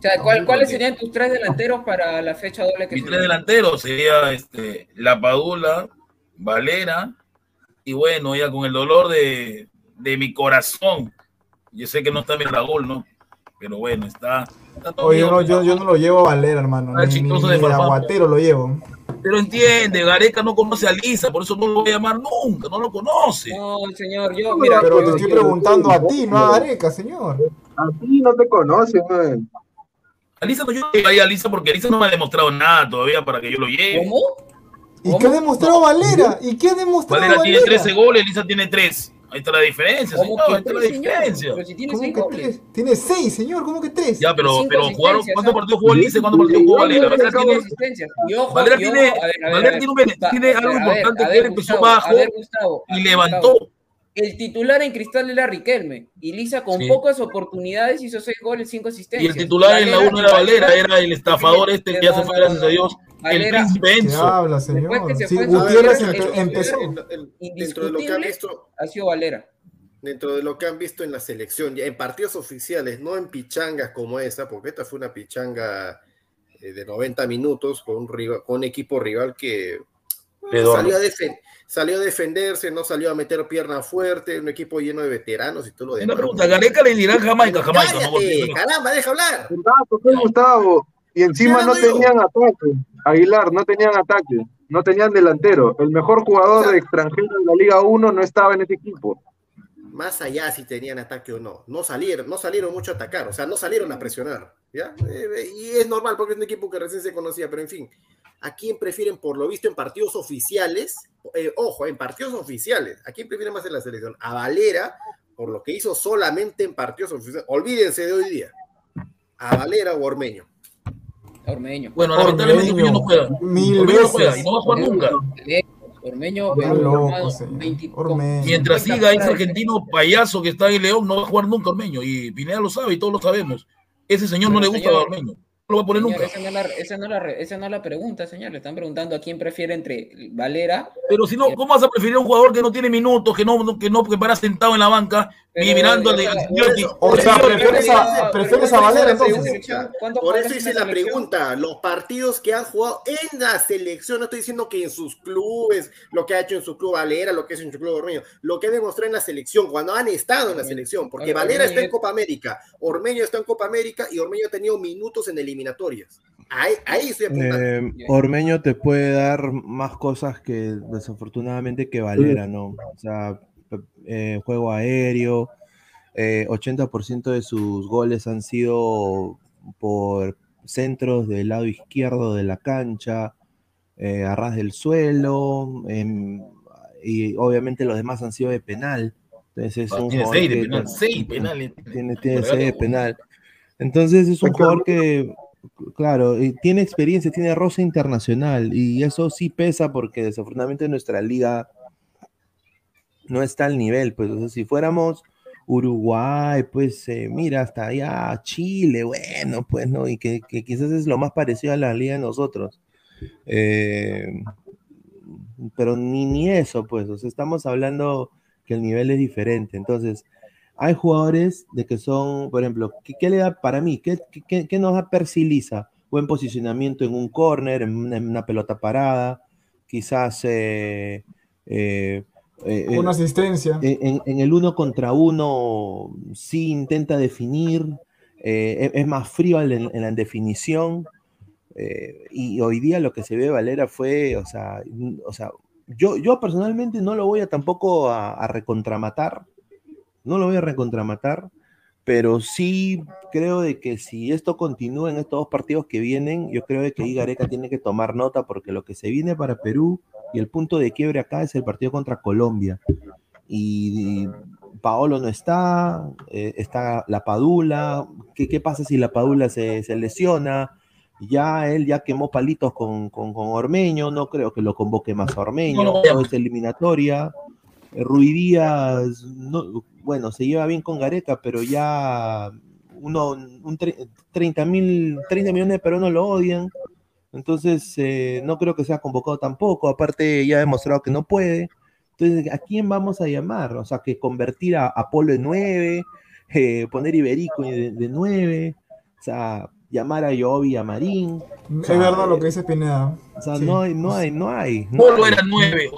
Sea, ¿cuál- ¿cuáles serían tus tres delanteros para la fecha doble que Mis tres delanteros sería este, La Padula, Valera, y bueno, ya con el dolor de, de mi corazón. Yo sé que no está mi Raúl, ¿no? Pero bueno, está. está todo Oye, bien, no, yo, yo no lo llevo a Valera, hermano. Ah, Ni, ni, de aguatero lo llevo. Pero entiende, Gareca no conoce a Lisa, por eso no lo voy a llamar nunca, no lo conoce. No, señor, yo, mira, Pero te estoy preguntando a ti, no a Areca, señor. A ti no te conoce, man. A Lisa no yo no llevaría a Lisa porque Lisa no me ha demostrado nada todavía para que yo lo lleve. ¿cómo? ¿Y ¿Cómo? qué ha demostrado Valera? ¿Y qué ha demostrado Valera Valera? tiene 13 goles, Lisa tiene 3. Ahí está la diferencia, ¿Cómo señor, que ahí está la señor? diferencia. Pero si tiene ¿Cómo seis que goles. tres? Tiene seis, señor. ¿Cómo que tres? Ya, pero, Cinco pero jugaron, asistencias, ¿cuántos ¿ah? partidos jugó Lisa y cuántos partidos jugó Valera? Valera tiene, ojo, Valera tiene- Valera tiene algo importante que él empezó bajo y levantó. El titular en Cristal era Riquelme. Y Lisa con Sí. pocas oportunidades hizo seis goles, cinco Y asistencias. el titular en la Valera- 1 era Valera, era el estafador este que ya se fue, no, gracias no, a Dios. El Valera- príncipe ¿Qué Enzo. habla, señor? que se Sí, Gutiérrez el- empezó. El- el- dentro de lo que han visto, ha sido Valera. dentro de lo que han visto en la selección, ya en partidos oficiales, no en pichangas como esta, porque esta fue una pichanga eh, de 90 minutos con un, rival, con un equipo rival que salió a, defen- salió a defenderse, no salió a meter pierna fuerte, un equipo lleno de veteranos y todo lo demás. Una pregunta, Gareca le dirá Jamaica, Jamaica, ¿no? Cállate, caramba, deja hablar. Gustavo, ¿qué, Gustavo? Y encima no hablando yo. tenían ataque. Aguilar, no tenían ataque. No tenían delantero. El mejor jugador de extranjero de la Liga 1 no estaba en ese equipo. Más allá si tenían ataque o no, no salieron, no salieron mucho a atacar, o sea, no salieron a presionar, ¿ya? Eh, y es normal porque es un equipo que recién se conocía, pero en fin, ¿a quién prefieren por lo visto en partidos oficiales? Eh, ojo, en partidos oficiales, ¿a quién prefieren más en la selección? A Valera, por lo que hizo solamente en partidos oficiales, olvídense de hoy día, a Valera o Ormeño. Ormeño. Bueno, lamentablemente Ormeño, no juega. mil Ormeño no juega y no va a jugar nunca. Ormeño, Está pero loco, formado señor. 20 Ormeño. con Mientras 50 siga ese argentino payaso que está en León, no va a jugar nunca Ormeño. Y Pineda lo sabe y todos lo sabemos. Ese señor no le gusta a señor, Ormeño. No lo va a poner Señor, nunca. esa, no es la, esa, no es la, re- esa no es la pregunta, señor. Le están preguntando a quién prefiere entre Valera. Pero si no, ¿cómo vas a preferir a un jugador que no tiene minutos, que no, que no que para sentado en la banca mirando o sea, al señor que- O sea, señor, prefieres a, prefieres a Valera entonces. ¿Cuántos Por eso hice la pregunta, los partidos que han jugado en la selección, no estoy diciendo que en sus clubes, lo que ha hecho en su club Valera, lo que ha hecho en su club Ormeño, lo que ha demostrado en la selección, cuando han estado en la selección, porque Valera está en Copa América, Ormeño está en Copa América y Ormeño ha tenido minutos en eliminatorias. Ahí, ahí estoy apuntando. Eh, Ormeño te puede dar más cosas que desafortunadamente que Valera, ¿no? O sea, eh, juego aéreo, eh, 80% de sus goles han sido por centros del lado izquierdo de la cancha, eh, a ras del suelo, em, y obviamente los demás han sido de penal. Entonces es Ah, un tiene jugador seis de que- penal, seis penales. tiene, tiene seis de penal. Entonces es un jugador que, claro, y tiene experiencia, tiene roce internacional y eso sí pesa porque desafortunadamente nuestra liga no está al nivel. Pues o sea, si fuéramos Uruguay, pues eh, mira, hasta allá Chile, bueno, pues no, y que, que quizás es lo más parecido a la liga de nosotros. Eh, pero ni, ni eso, pues, estamos hablando que el nivel es diferente. Entonces, hay jugadores de que son, por ejemplo, ¿qué, le da para mí? ¿Qué, qué, qué nos da Persiliza? Buen posicionamiento en un corner, en una, pelota parada, quizás eh, eh, Una asistencia. en, el uno contra uno sí intenta definir, eh, es, más frío en, en la definición. eh, y hoy día lo que se ve Valera fue, o sea, o sea yo, yo personalmente no lo voy a tampoco a, a recontramatar, no lo voy a recontramatar, pero sí creo de que si esto continúa en estos dos partidos que vienen, yo creo de que ahí Gareca tiene que tomar nota porque lo que se viene para Perú Y el punto de quiebre acá es el partido contra Colombia. Y, y Paolo no está, eh, está la Padula. ¿Qué, qué pasa si la Padula se, se lesiona? Ya él ya quemó palitos con, con, con Ormeño, no creo que lo convoque más a Ormeño, No, es eliminatoria. Ruidías, no, bueno, se lleva bien con Gareca, pero ya uno, un tre- 30 mil, 30 millones de peruanos lo odian. Entonces, eh, no creo que sea convocado tampoco. Aparte, ya ha demostrado que no puede. Entonces, ¿a quién vamos a llamar? O sea, que convertir a, a Polo en 9, eh, poner Iberico de, de 9, o sea, llamar a Jovi, a Marín. O Es sea, verdad lo que dice Pineda. O sea, Sí. no hay, no hay, no hay. no Polo hay. era nueve.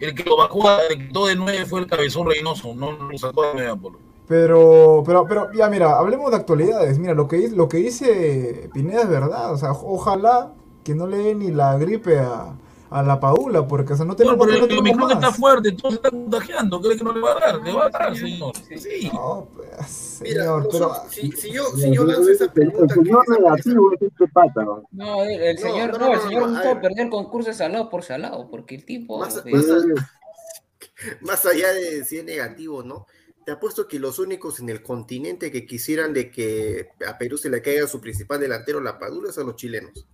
El que lo bajó, el que quitó de nueve fue el cabezón Reynoso. No lo sacó de nueve a Polo. Pero, pero, pero, ya mira, hablemos de actualidades. Mira, lo que, dice- lo que dice Pineda es verdad. O sea, ojalá que no le dé ni la gripe a, a la Paula, porque o sea, no tenemos, pero no el, el Omicron está fuerte, todo se está contagiando. ¿Cree que no le va a dar? Le va a dar, señor. Sí. No, pues, Mira, señor, pero... nosotros- si, si yo, si yo lanzo esa pregunta, El señor negativo es este pata, ¿no? No, el, el No, señor, no, no, no, el señor no, a Gustavo ver. perdió el concurso de salado por salado, porque el tipo. Más- eh, más allá de si es negativo, ¿no? Te apuesto que los únicos en el continente que quisieran de que a Perú se le caiga su principal delantero, la Padula, son los chilenos.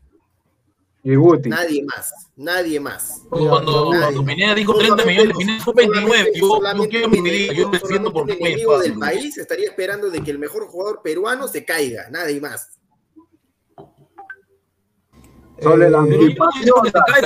Y Guti. Nadie más, nadie más. Cuando, cuando Nadie. Pineda dijo Solamente 30 millones, Pineda fue 29. Yo, yo quiero mi medida, yo porque solamente es el enemigo del país estaría esperando de que el mejor jugador peruano se caiga, nadie más. Solo el Eh, antipatriota, el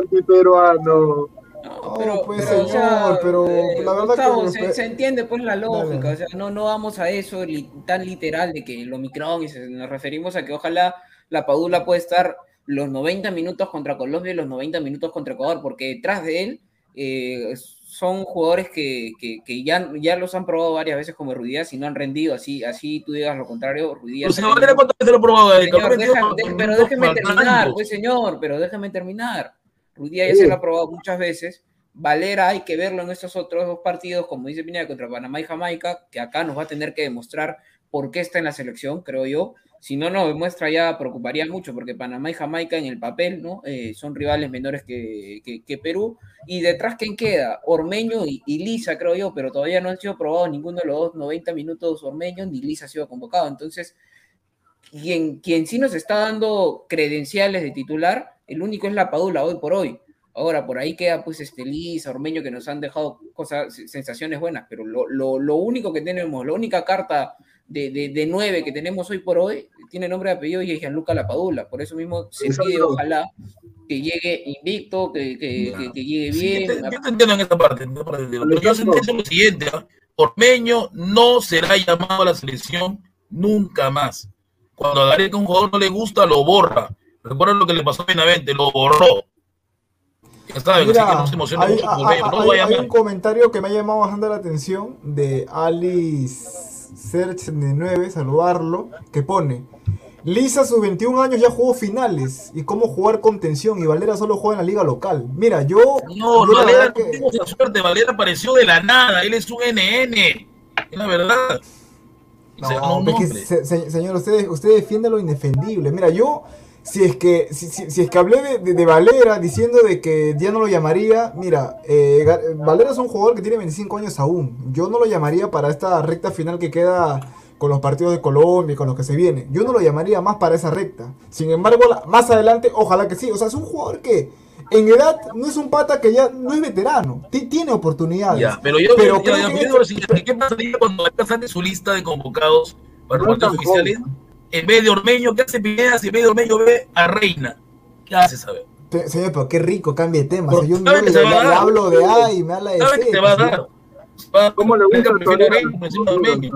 antiperuano. No, No, pero, pues, pero, o sea, señor, pero eh, la verdad Gustavo, que- se, se entiende pues la lógica, Dale. o sea, no, no vamos a eso li- tan literal de que el Omicron, y se- nos referimos a que ojalá la Padula pueda estar los 90 minutos contra Colombia y los 90 minutos contra Ecuador, porque detrás de él eh, son jugadores que, que- que ya, ya los han probado varias veces como Ruidías y no han rendido, así, así tú digas lo contrario, Ruidías... Pero de- con pero minutos déjeme terminar, pues señor, pero déjeme terminar. Ruidía ya se lo ha probado muchas veces. Valera hay que verlo en estos otros dos partidos, como dice Pineda, contra Panamá y Jamaica, que acá nos va a tener que demostrar por qué está en la selección, creo yo. Si no nos demuestra ya preocuparía mucho, porque Panamá y Jamaica en el papel ¿no? Eh, son rivales menores que, que- que Perú. Y detrás, ¿quién queda? Ormeño y, y Lisa, creo yo, pero todavía no han sido probados ninguno de los dos 90 minutos Ormeño, ni Lisa ha sido convocado. Entonces, quien, quien sí nos está dando credenciales de titular, el único es la Padula hoy por hoy. Ahora, por ahí queda pues este Lisa, Ormeño, que nos han dejado cosas, sensaciones buenas, pero lo, lo- lo único que tenemos, la única carta de, de, de nueve que tenemos hoy por hoy, tiene nombre de apellido y es Gianluca Lapadula. Por eso mismo se pide, ojalá, que llegue invicto, que, que, que- que llegue Sí, bien. te- yo te entiendo en esta parte, en esta parte, pero yo entiendo lo siguiente. Ormeño no será llamado a la selección nunca más. Cuando a Gareca un jugador no le gusta, lo borra. Recuerden lo que le pasó a Benavente, lo borró. Ya saben, así que Mira, no se emociona hay, mucho con hay- no un comentario que me ha llamado bastante la atención de Alice Search 79, saludarlo, que pone, Lisa sus 21 años ya jugó finales y cómo jugar con tensión y Valera solo juega en la liga local. Mira, yo... No, yo Valera no tuvo esa suerte, Valera apareció de la nada, él es un NN, es la verdad. No, es que, se- se- señor, usted, usted defiende lo indefendible. Mira, yo, si es que, si, si- si es que hablé de, de- de Valera diciendo de que ya no lo llamaría, mira, eh, Valera es un jugador que tiene 25 años aún. Yo no lo llamaría para esta recta final que queda con los partidos de Colombia y con los que se viene. Yo no lo llamaría más para esa recta. Sin embargo, la- más adelante, ojalá que sí. O sea, es un jugador que en edad no es un pata que ya no es veterano. Ti- tiene oportunidades. Ya, pero yo, Pero yo- creo yo que ¿qué pasaría cuando Valera sale su lista de convocados para partidos oficiales? En vez de Ormeño, ¿qué hace Pineda si en vez de Ormeño ve a Reina? ¿Qué hace, sabe? Te- Señor, pero qué rico, cambie de tema. Porque O sea, yo le, le hablo de A y me habla de ¿Sabe C. te va a pues, dar? ¿Cómo le gusta el Ormeño.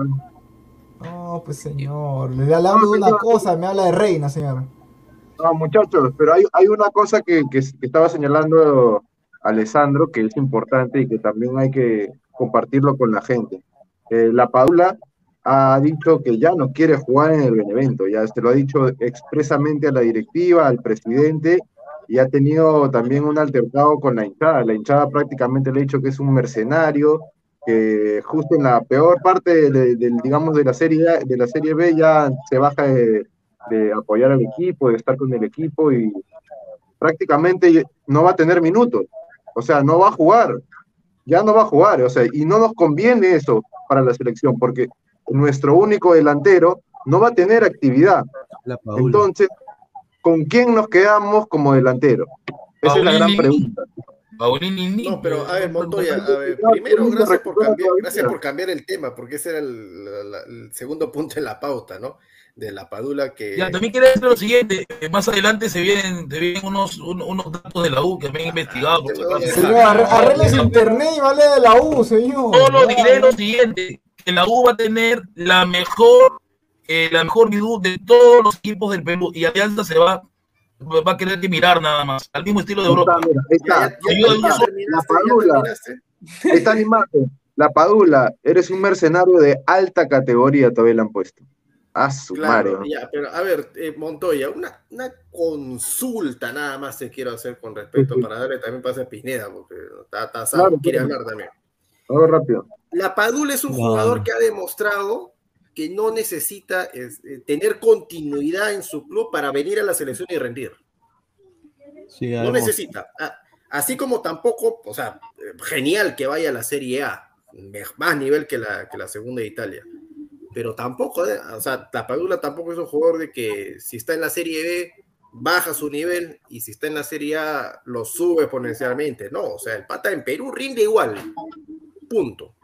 No, pues señor, le, le hablo de una cosa, me habla de reina, señor. No, muchachos, pero hay, hay una cosa que, que, que estaba señalando Alessandro que es importante y que también hay que compartirlo con la gente. Eh, la Padula ha dicho que ya no quiere jugar en el Benevento, ya se lo ha dicho expresamente a la directiva, al presidente, y ha tenido también un altercado con la hinchada. La hinchada prácticamente le ha dicho que es un mercenario, que justo en la peor parte de, de- del, digamos, de la serie de la serie B ya se baja de, de apoyar al equipo, de estar con el equipo y prácticamente no va a tener minutos. O sea, no va a jugar. Ya no va a jugar. O sea, y no nos conviene eso para la selección porque nuestro único delantero no va a tener actividad. Entonces, ¿con quién nos quedamos como delantero? Esa es la gran pregunta. Paulini ni- No, pero a ver, Montoya, a ver, No, primero, gracias por, cambiar, todavía. gracias por cambiar el tema, porque ese era el, la- el segundo punto en la pauta, ¿no? De la Padula que... Ya, también quería decir lo siguiente, más adelante se vienen, se vienen unos, un- unos datos de la U que me han investigado. Señor, arre- arregle su internet y vale de la U, señor. Solo diré lo siguiente, que la U va a tener la mejor, eh, la mejor virtud de todos los equipos del Perú y Alianza se va, va a querer que mirar nada más, al mismo estilo de Europa. está, mira, está. La Padula. está la imagen. La Padula, eres un mercenario de alta categoría, todavía le han puesto. A su Claro, madre. ya, pero a ver, eh, Montoya, una, una consulta nada más te quiero hacer con respecto Sí, sí. para darle también pase a Pineda, porque está, Claro, quiere claro. hablar también. Vamos rápido. La Padula es un No. jugador que ha demostrado que no necesita es, eh, tener continuidad en su club para venir a la selección y rendir. Sí, No necesita. Así como tampoco, o sea, genial que vaya a la Serie A, más nivel que la, que la segunda de Italia. Pero tampoco, eh, o sea, la Padula tampoco es un jugador de que si está en la Serie B, baja su nivel y si está en la Serie A, lo sube exponencialmente. No, o sea, el pata en Perú rinde igual. Punto.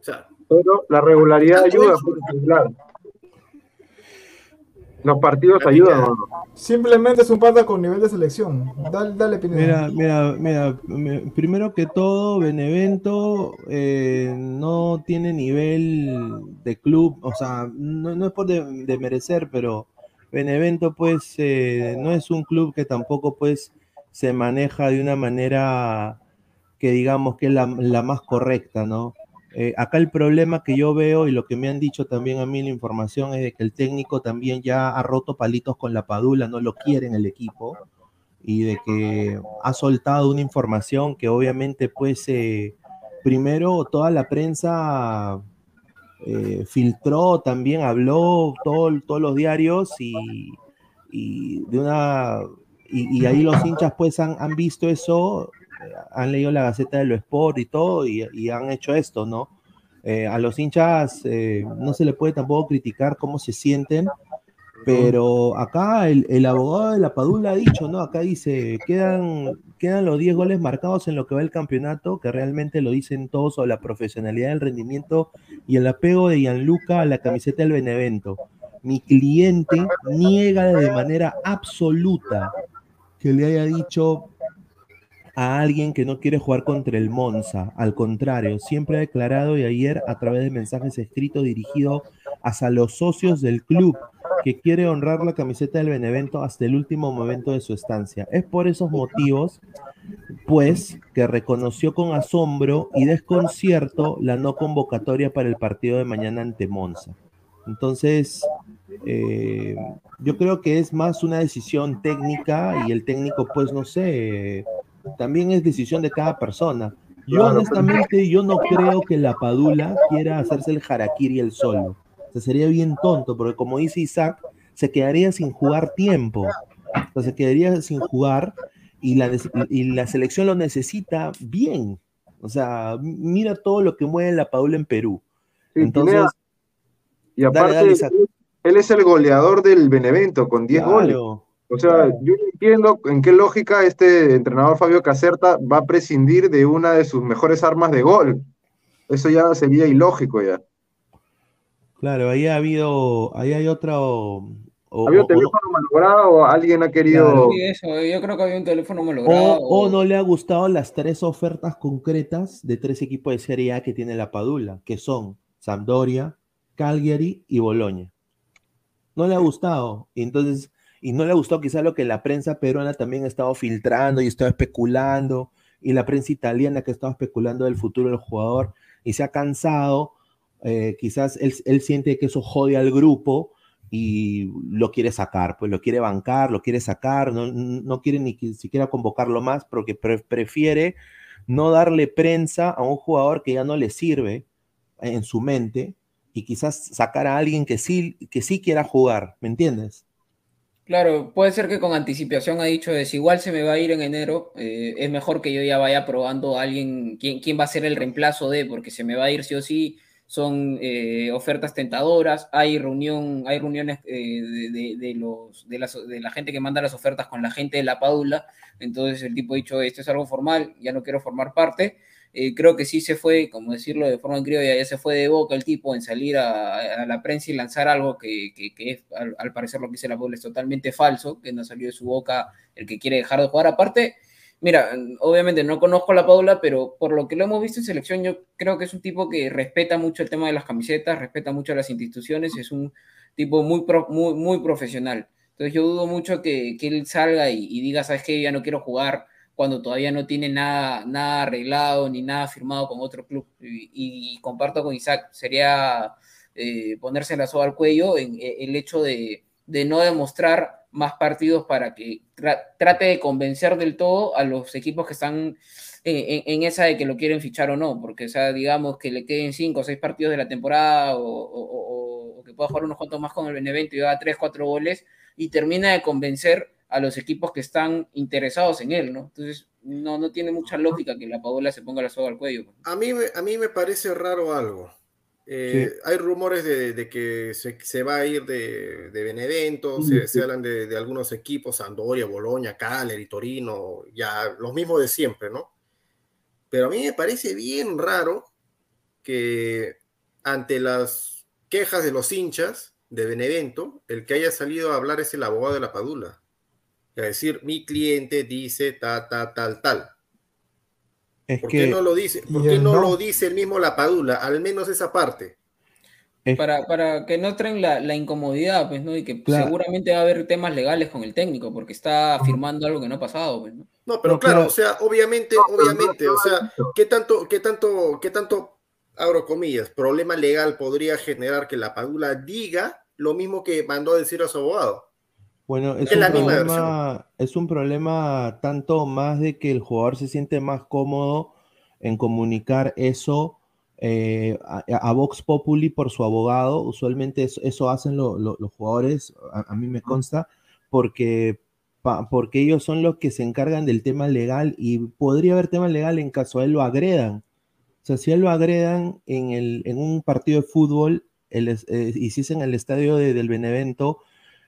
O sea, Pero la regularidad ayuda, claro. Los partidos ayudan. Pineda. ¿o no? Simplemente es un pata con nivel de selección. Dale, dale Pineda. Mira, mira, mira, me- primero que todo, Benevento eh, no tiene nivel de club, o sea, no, no es por de, de merecer, pero Benevento pues eh, no es un club que tampoco pues se maneja de una manera que digamos que es la, la más correcta, ¿no? Eh, acá el problema que yo veo y lo que me han dicho también a mí la información es de que el técnico también ya ha roto palitos con la Padula, no lo quiere en el equipo y de que ha soltado una información que obviamente pues eh, primero toda la prensa eh, filtró, también habló todo- todos los diarios y, de una y, y ahí los hinchas pues han, han visto eso, han leído la Gaceta de lo Sport y todo y, han hecho esto, ¿no? Eh, a los hinchas eh, no se le puede tampoco criticar cómo se sienten, pero acá el, el abogado de la Padula ha dicho, ¿no? Acá dice, quedan, quedan los 10 goles marcados en lo que va el campeonato, que realmente lo dicen todos sobre la profesionalidad del rendimiento y el apego de Gianluca a la camiseta del Benevento. Mi cliente niega de manera absoluta que le haya dicho a alguien que no quiere jugar contra el Monza. Al contrario, siempre ha declarado y ayer a través de mensajes escritos dirigidos hacia los socios del club que quiere honrar la camiseta del Benevento hasta el último momento de su estancia. Es por esos motivos, pues, que reconoció con asombro y desconcierto la no convocatoria para el partido de mañana ante Monza. Entonces, eh, yo creo que es más una decisión técnica y el técnico, pues, no sé, también es decisión de cada persona. Yo Claro. honestamente, yo no creo que la Padula quiera hacerse el harakiri el solo. O sea, sería bien tonto, porque como dice Isaac, se quedaría sin jugar tiempo. O sea, se quedaría sin jugar y la, y la selección lo necesita bien. O sea, mira todo lo que mueve la Padula en Perú. Sí, Entonces, y aparte, dale, él es el goleador del Benevento con 10 goles. O sea, yo no entiendo en qué lógica este entrenador Fabio Caserta va a prescindir de una de sus mejores armas de gol. Eso ya sería ilógico ya. claro, ahí ha habido, ahí hay otro... o- Había un teléfono malogrado o alguien ha querido. Claro. Sí, eso, yo creo que había un teléfono malogrado. O, o no le ha gustado las tres ofertas concretas de tres equipos de Serie A que tiene la Padula, que son Sampdoria, Cagliari y Boloña. No le ha gustado. Y entonces, y no le ha gustado quizá lo que la prensa peruana también ha estado filtrando y estaba especulando, y la prensa italiana que estaba especulando del futuro del jugador, y se ha cansado. eh, quizás él, él siente que eso jode al grupo y lo quiere sacar, pues lo quiere bancar, lo quiere sacar, no, no quiere ni siquiera convocarlo más porque pre- prefiere no darle prensa a un jugador que ya no le sirve en su mente y quizás sacar a alguien que sí, que sí quiera jugar, ¿me entiendes? Claro, puede ser que con anticipación ha dicho es igual se me va a ir en enero, eh, es mejor que yo ya vaya probando a alguien, quién, quién va a ser el reemplazo de, porque se me va a ir sí o sí, son eh, ofertas tentadoras, hay reunión, hay reuniones eh, de, los, de, las- de la gente que manda las ofertas con la gente de la Padula, entonces el tipo ha dicho, esto es algo formal, ya no quiero formar parte, Eh, creo que sí se fue, como decirlo de forma criolla, ya se fue de boca el tipo en salir a, a la prensa y lanzar algo que, que- que es, al, al parecer lo que dice la Padula es totalmente falso, que no salió de su boca el que quiere dejar de jugar, aparte... Mira, obviamente no conozco a la Paula, pero por lo que lo hemos visto en selección, yo creo que es un tipo que respeta mucho el tema de las camisetas, respeta mucho las instituciones, es un tipo muy, pro- muy, muy profesional. Entonces yo dudo mucho que, que él salga y, y diga, sabes qué, ya no quiero jugar cuando todavía no tiene nada, nada arreglado ni nada firmado con otro club. Y, y comparto con Isaac, sería eh, ponerse la soga al cuello en, en el hecho de, no demostrar más partidos para que tra- trate de convencer del todo a los equipos que están en, en- esa de que lo quieren fichar o no, porque o sea, digamos que le queden cinco o seis partidos de la temporada o que pueda jugar unos cuantos más con el Benevento y haga tres, cuatro goles y termina de convencer a los equipos que están interesados en él, ¿no? Entonces, no, no tiene mucha lógica que la Paola se ponga la soga al cuello. A mí, me- a mí me parece raro algo. Eh, Hay rumores de, de que se, se va a ir de, de Benevento, se, se hablan de, de algunos equipos, Sampdoria, Boloña, Cagliari, Torino, ya los mismos de siempre, ¿no? Pero a mí me parece bien raro que ante las quejas de los hinchas de Benevento, el que haya salido a hablar es el abogado de la Padula. A decir, mi cliente dice ta, ta, tal, tal. Es ¿Por que qué no lo dice? ¿Por qué el no no- lo dice el mismo la Padula? Al menos esa parte. es- Para, para que no traen la, la incomodidad, pues, ¿no? Y que Claro. seguramente va a haber temas legales con el técnico, porque está firmando algo que no ha pasado, pues, ¿no? No, pero No, claro, claro. o sea, obviamente, obviamente, o sea, ¿qué tanto, qué tanto, qué tanto, abro comillas, problema legal podría generar que la Padula diga lo mismo que mandó a decir a su abogado? Bueno, es un, problema, es un problema tanto más de que el jugador se siente más cómodo en comunicar eso eh, a, a Vox Populi por su abogado. Usualmente eso, eso hacen lo- lo- los jugadores, a, a mí me consta, porque, pa- porque ellos son los que se encargan del tema legal y podría haber tema legal en caso a él lo agredan. O sea, si a él lo agredan en, el, en un partido de fútbol el, eh, y si es en el estadio de- del Benevento,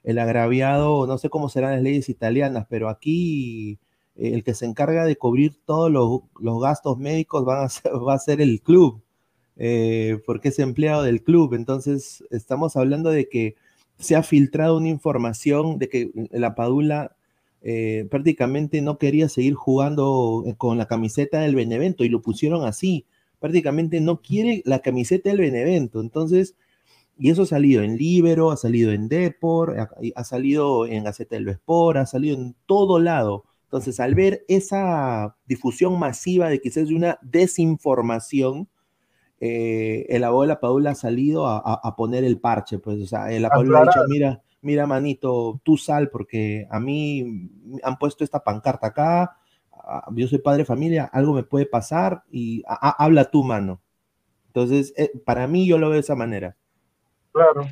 el agraviado, no sé cómo serán las leyes italianas, pero aquí eh, el que se encarga de cubrir todos los, los gastos médicos a ser- va a ser el club, eh, porque es empleado del club. Entonces, estamos hablando de que se ha filtrado una información de que la Padula eh, prácticamente no quería seguir jugando con la camiseta del Benevento y lo pusieron así. Prácticamente no quiere la camiseta del Benevento. Entonces, y eso ha salido en Libero, ha salido en Depor, ha, ha salido en Gaceta del Sport, ha salido en todo lado. Entonces, al ver esa difusión masiva de quizás de una desinformación, eh, el abogado de la Padula ha salido a, a- a poner el parche, pues, o sea, el Padula ha dicho, mira, mira, manito, tú sal, porque a mí han puesto esta pancarta acá, yo soy padre de familia, algo me puede pasar y a- habla tú, mano. Entonces, eh, para mí yo lo veo de esa manera. Claro.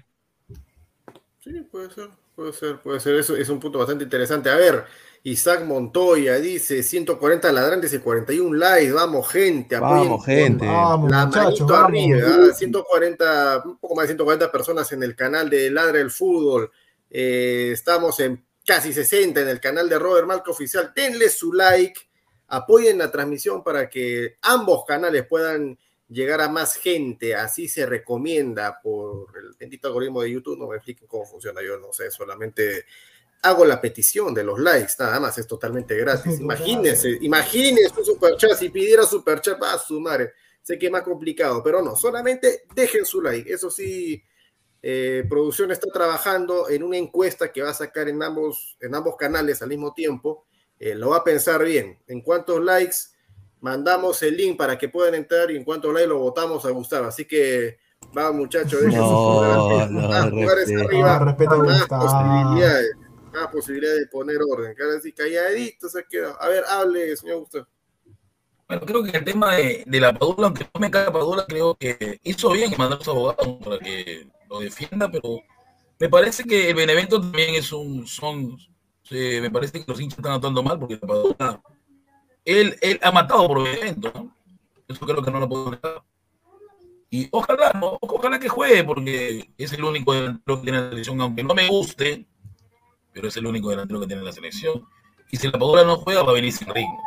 Sí, puede ser, puede ser, puede ser. Eso es un punto bastante interesante. A ver, Isaac Montoya dice 140 ladrantes y 41 likes. Vamos, gente. apoyen Vamos, gente. Vamos, La muchachos, manito vamos. arriba, ¿ah? 140, un poco más de 140 personas en el canal de Ladra el Fútbol. Eh, estamos en casi 60 en el canal de Robert Malco Oficial. Denle su like, apoyen la transmisión para que ambos canales puedan llegar a más gente. Así se recomienda por el bendito algoritmo de YouTube. No me expliquen cómo funciona, yo no sé, solamente hago la petición de los likes, nada más, es totalmente gratis. Imagínense, imagínense un superchat, si pidiera superchat, va a sumar. Sé que es más complicado, pero no, solamente dejen su like. Eso sí, eh, producción está trabajando en una encuesta que va a sacar en ambos, en ambos canales al mismo tiempo. Eh, lo va a pensar bien. En cuántos likes mandamos el link para que puedan entrar y en cuántos likes lo votamos a Gustavo. Así que va, muchachos, dejen No, sus no, más lugares respeta. arriba, No, respeta a más posibilidades, más posibilidades de poner orden. Que ahora sí calladito se quedó. A ver, hable, señor Gustavo. Bueno, creo que el tema de, de la Padula, aunque no me cae Padula, creo que hizo bien en mandar a su abogado para que lo defienda, pero me parece que el Benevento también es un. Son, eh, me parece que los hinchas están actuando mal porque la Padula. Él, él ha matado por Benevento, ¿no? Eso creo que no lo puedo negar. Y ojalá, ¿no? ojalá que juegue, porque es el único delantero que tiene la selección, aunque no me guste, pero es el único delantero que tiene la selección. Y si la Padula no juega, va a venir sin ritmo.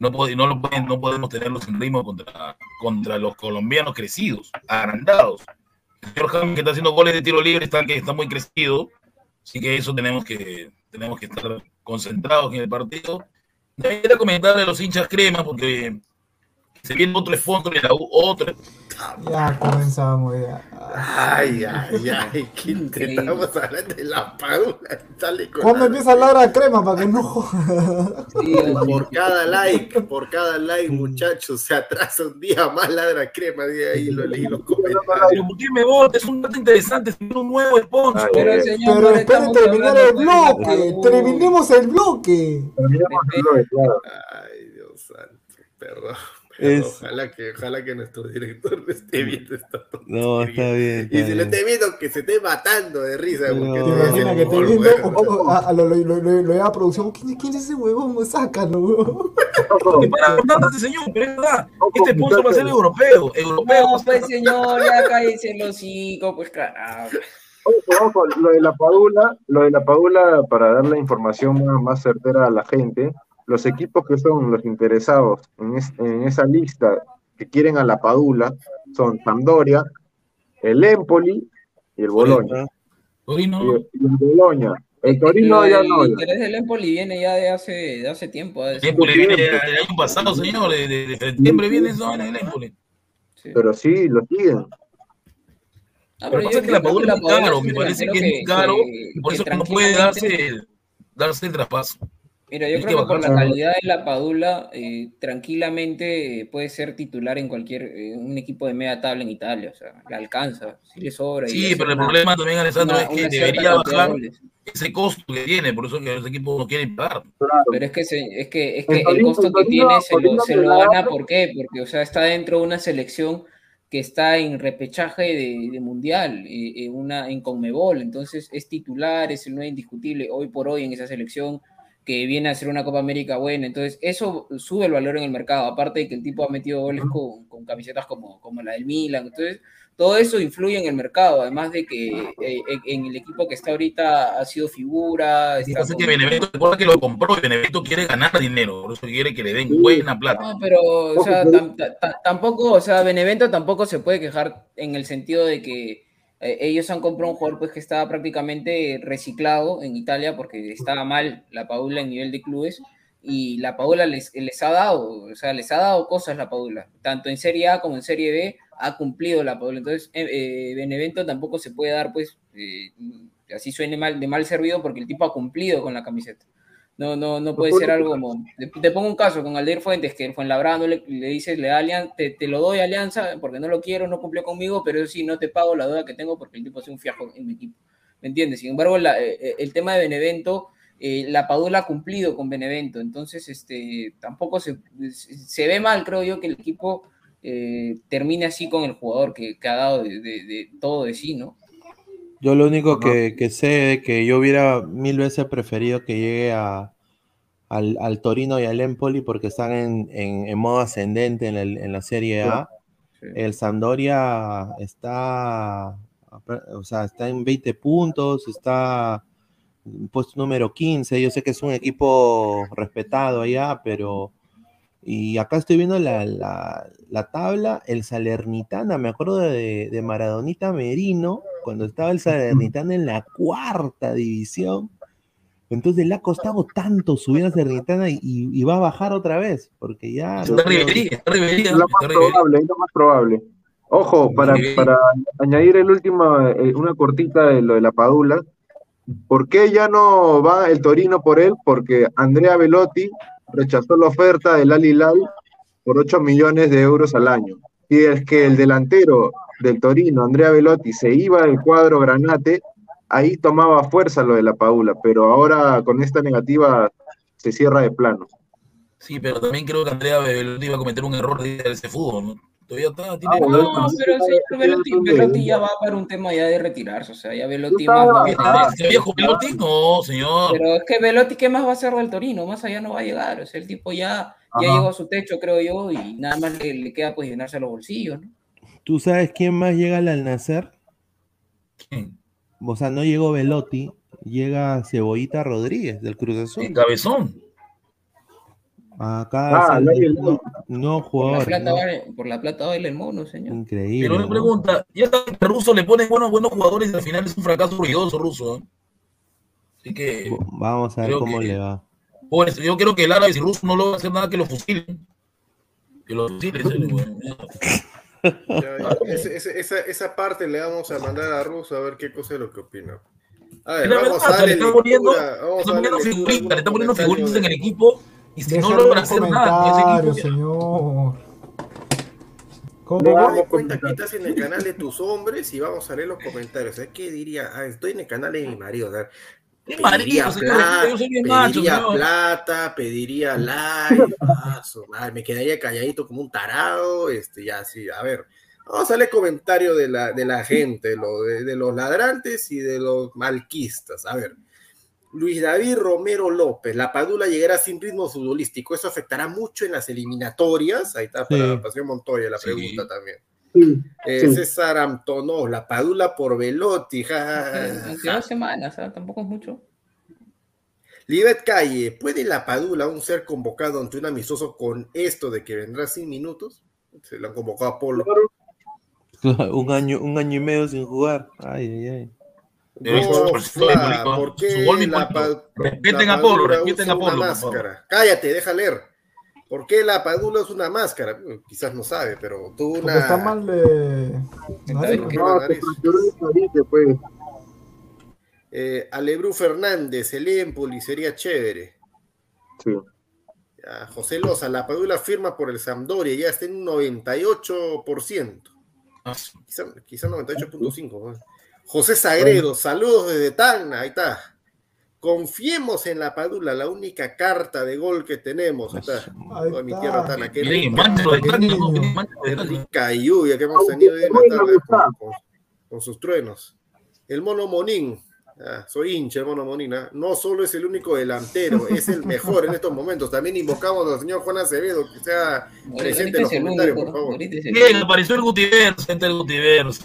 No, puede- no, lo pueden- no podemos tenerlos sin ritmo contra, contra los colombianos crecidos, agrandados. El señor James que está haciendo goles de tiro libre está, que está muy crecido, así que eso tenemos que, tenemos que estar concentrados en el partido. También quería comentarle a los hinchas cremas, porque se viene otro sponsor de la U, otro. Ya comenzamos ya. Ay, ay, ay, ¿qué intentamos hablando de la con ¿Cuándo la- empieza a hablar a crema para que no joda? Por cada like, por cada like, muchachos, se atrasa un día más ladra crema. De ahí lo leí los comentarios. Pero ¿por qué me votas? Es un dato interesante, es un nuevo sponsor. Pero, señor, Pero esperen terminar el hablando de la bloque. Terminemos el bloque. Ay, Dios santo, perdón. Es- Ojalá, que, ojalá que nuestro director no esté viendo esta. No, está bien. Y si lo esté viendo, que se esté matando de risa. Porque ¿Te no que viendo o- a, lo, lo llama producción? ¿Quién, quién es ese huevón? Sácalo, huevón. Para este señor, pero es verdad, este sponsor va a ser europeo, europeo. No, pues señor, ya cállese el hocico, pues carajo. Ojo, ojo, lo de la Padula, lo de la Padula, para dar la información más, más certera a la gente, los equipos que son los interesados en, es- en esa lista que quieren a la Padula son Sampdoria, el Empoli y el Bologna. Torino. Y, y el Bologna. El Torino ya no. El interés del Empoli viene ya de hace, de hace tiempo. ¿eh? El Empoli viene del año pasado, señor, de, de- de septiembre viene eso en el Empoli. Pero sí, lo siguen. Ah, Lo que pero pasa que la Padula es muy caro, me parece que es muy caro, que- y por eso no puede darse, darse el traspaso. Mira, yo creo que por la calidad de la Padula, eh, tranquilamente eh, puede ser titular en cualquier eh, un equipo de media tabla en Italia. O sea, le alcanza, si le sobra. Sí, pero el una- problema también, Alessandro, una- es que debería de bajar ese costo que tiene, por eso que los equipos no quieren pagar. Pero es que, se- es que, es El que el costo que tiene se lo, se lo da- gana, ¿por qué? Porque, o sea, está dentro de una selección que está en repechaje de, de mundial, eh, en, una, en Conmebol, entonces es titular, es el nuevo indiscutible hoy por hoy en esa selección que viene a hacer una Copa América buena, entonces eso sube el valor en el mercado, aparte de que el tipo ha metido goles con, con camisetas como, como la del Milan, entonces todo eso influye en el mercado, además de que eh, en- el equipo que está ahorita ha sido figura, está pasa que con- Benevento, recuerda que lo compró. Y Benevento quiere ganar dinero, por eso quiere que le den buena plata. No, pero, o sea, tampoco, o sea, Benevento tampoco se puede quejar en el sentido de que eh, ellos han comprado un jugador pues que estaba prácticamente reciclado en Italia porque estaba mal la Paula en nivel de clubes y la Paula les, les ha dado, o sea, les ha dado cosas la Paula, tanto en Serie A como en Serie B ha cumplido la Paula, entonces eh, eh, Benevento tampoco se puede dar pues, eh, así suene mal, de mal servido porque el tipo ha cumplido con la camiseta. No, no, no puede ser algo como. Te, te pongo un caso con Alder Fuentes, que el Fuenlabrada no le, le dices, le da alianza, te, te lo doy alianza porque no lo quiero, no cumplió conmigo, pero eso sí, no te pago la deuda que tengo porque el tipo hace un fiajo en mi equipo. ¿Me entiendes? Sin embargo, la- eh, el tema de Benevento, eh, la Padula ha cumplido con Benevento, entonces este, tampoco se, se ve mal, creo yo, que el equipo eh, termine así con el jugador que, que ha dado de, de- de todo de sí, ¿no? Yo lo único que, que sé es que yo hubiera mil veces preferido que llegue a, al, al Torino y al Empoli porque están en, en- en modo ascendente en, el- en la Serie A. El Sampdoria está, o sea, está en 20 puntos, está en puesto número 15. Yo sé que es un equipo respetado allá, pero... Y acá estoy viendo la, la- la tabla, el Salernitana, me acuerdo de, de Maradonita Merino, cuando estaba el Salernitana en la cuarta división. Entonces le ha costado tanto subir a Salernitana y, y va a bajar otra vez, porque ya... Está Riverí, está lo más probable, es lo más probable. Ojo, para, para añadir el último, eh, una cortita de lo de la Padula, ¿por qué ya no va el Torino por él? Porque Andrea Velotti rechazó la oferta del Al por 8 millones de euros al año. Y es que el delantero del Torino, Andrea Velotti, se iba del cuadro Granate, ahí tomaba fuerza lo de la Padula, pero ahora con esta negativa se cierra de plano. Sí, pero también creo que Andrea Belotti iba a cometer un error de ese fútbol, ¿no? Todavía está, tiene... Ah, bueno, No, pero señor Velotti, Velotti ya va para un tema ya de retirarse, o sea, ya Velotti Tú más no de- ¿Este viejo Belotti? No, señor. Pero es que Velotti, ¿qué más va a hacer del Torino? Más allá no va a llegar. O sea, el tipo ya, ya llegó a su techo, creo yo, y nada más le, le queda pues llenarse los bolsillos, ¿no? ¿Tú sabes quién más llega al nacer? ¿Quién? O sea, no llegó Velotti, llega Cebollita Rodríguez del Cruz Azul. El cabezón. Acá Ah, no, no Por la, jugador. plata, ¿no? vale- por la plata baila el mono, señor. Increíble. Pero una ¿no? pregunta, ya que Russo le pone buenos, buenos jugadores y al final es un fracaso ruidoso Russo. ¿eh? Así que, Vamos a ver cómo que- le va. por eso, yo creo que el árabe si Russo no logra hacer nada que lo fusilen. Que lo fusilen. ese- esa, esa parte le vamos a mandar a Russo a ver qué cosa es lo que opina. A ver, Es la vamos verdad, a le darle está poniendo, lectura, vamos a a figuritas, le está poniendo figuritas en el equipo y si no logra hacer nada, ya- señor. ¿Cómo, cuenta que estás en el canal de tus hombres y vamos a leer los comentarios. ¿Sabes qué diría? Ah, estoy en el canal de mi marido. Qué pediría, marido, señor, plata, yo soy bien macho, pediría plata, pediría like, ah, su madre, me quedaría calladito como un tarado, este, ya sí, a ver, vamos a leer comentario de la, de la gente, lo, de, de los ladrantes y de los malquistas, a ver, Luis David Romero López, la Padula llegará sin ritmo futbolístico, eso afectará mucho en las eliminatorias, ahí está para Sí. Pasión Montoya la Sí. pregunta también. Sí, Eh, Sí. César Antonó, la Padula por Velotti, ja, ja, ja, ja, Aunque ja. dos semanas, ¿ah? tampoco es mucho. Libet Calle, ¿puede la Padula aún ser convocado ante un amistoso con esto de que vendrá sin minutos? Se lo han convocado a Polo. un año, un año y medio sin jugar. Ay, ay, ay. Pero No, eso es Fla, simbólico, ¿por su qué gol la, Respeten a Polo, respeten a Polo, máscara? Cállate, deja leer. ¿Por qué la Padula es una máscara? Bueno, Quizás no sabe, pero tuvo Porque una... está mal de. Después. Eh, Alebrú Fernández, el Empoli, sería chévere. Sí. Ya, José Loza, la Padula firma por el Sampdoria, ya está en un 98%. Ah, Quizá, quizá 98.5. ¿no? José Sagredo, saludos desde Tacna, ahí está. Confiemos en la Padula, la única carta de gol que tenemos. Ahí está. Ahí Oh, mi está. tierra Tacna, qué rica lluvia que hemos tenido hoy en la tarde con, con- con sus truenos. El mono Monín, ah, soy hincha el mono Monín, ah, no solo es el único delantero, es el mejor en estos momentos. También invocamos al señor Juan Acevedo que sea presente en los el comentarios, único, por favor. el Bien, apareció el Gutiérrez, gente del Gutiérrez.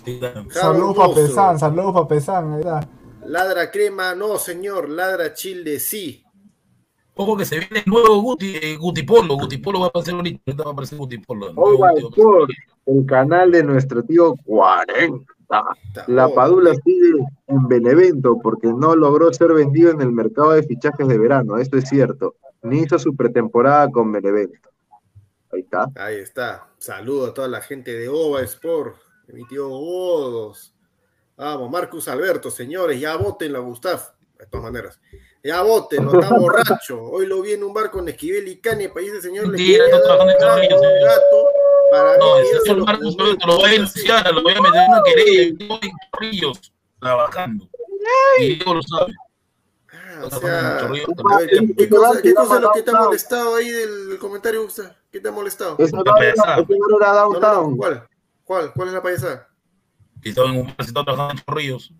Saludos para Pesán, saludos para Pesán. Está. Ladra crema, no señor, ladra childe sí. Ojo que se viene el nuevo Guti, eh, Gutipolo. Gutipolo va a aparecer ahorita. Ahorita va a aparecer Gutipolo. el Guti por el canal de nuestro tío 40. La Padula sigue en Benevento porque no logró ser vendido en el mercado de fichajes de verano. Esto es cierto. Ni hizo su pretemporada con Benevento. Ahí está. Ahí está. Saludo a toda la gente de OVA Sport, de mi tío Godos. Vamos, Marcus Alberto, señores, ya voten la Gustav. De todas maneras. Ya voten, no está borracho. Hoy lo vi en un bar con Esquivel y Canepa y ese señor le quería no dar trabajando en un Chorrillos, gato, para No, mí el que ya se señor lo lo voy a denunciar, lo voy a meter en una querella. Yo estoy en Chorrillos trabajando. Y Diego lo sabe. Ah, o Trabajando sea, ver, ¿qué, qué cosa, qué cosa es lo que te ha molestado ahí del comentario, Gustav? ¿Qué te ha molestado? Ese La payasada. ese no No, no. ¿Cuál? ¿Cuál? ¿Cuál es la payasada? Y estaba en un bar, estaba trabajando en Chorrillos.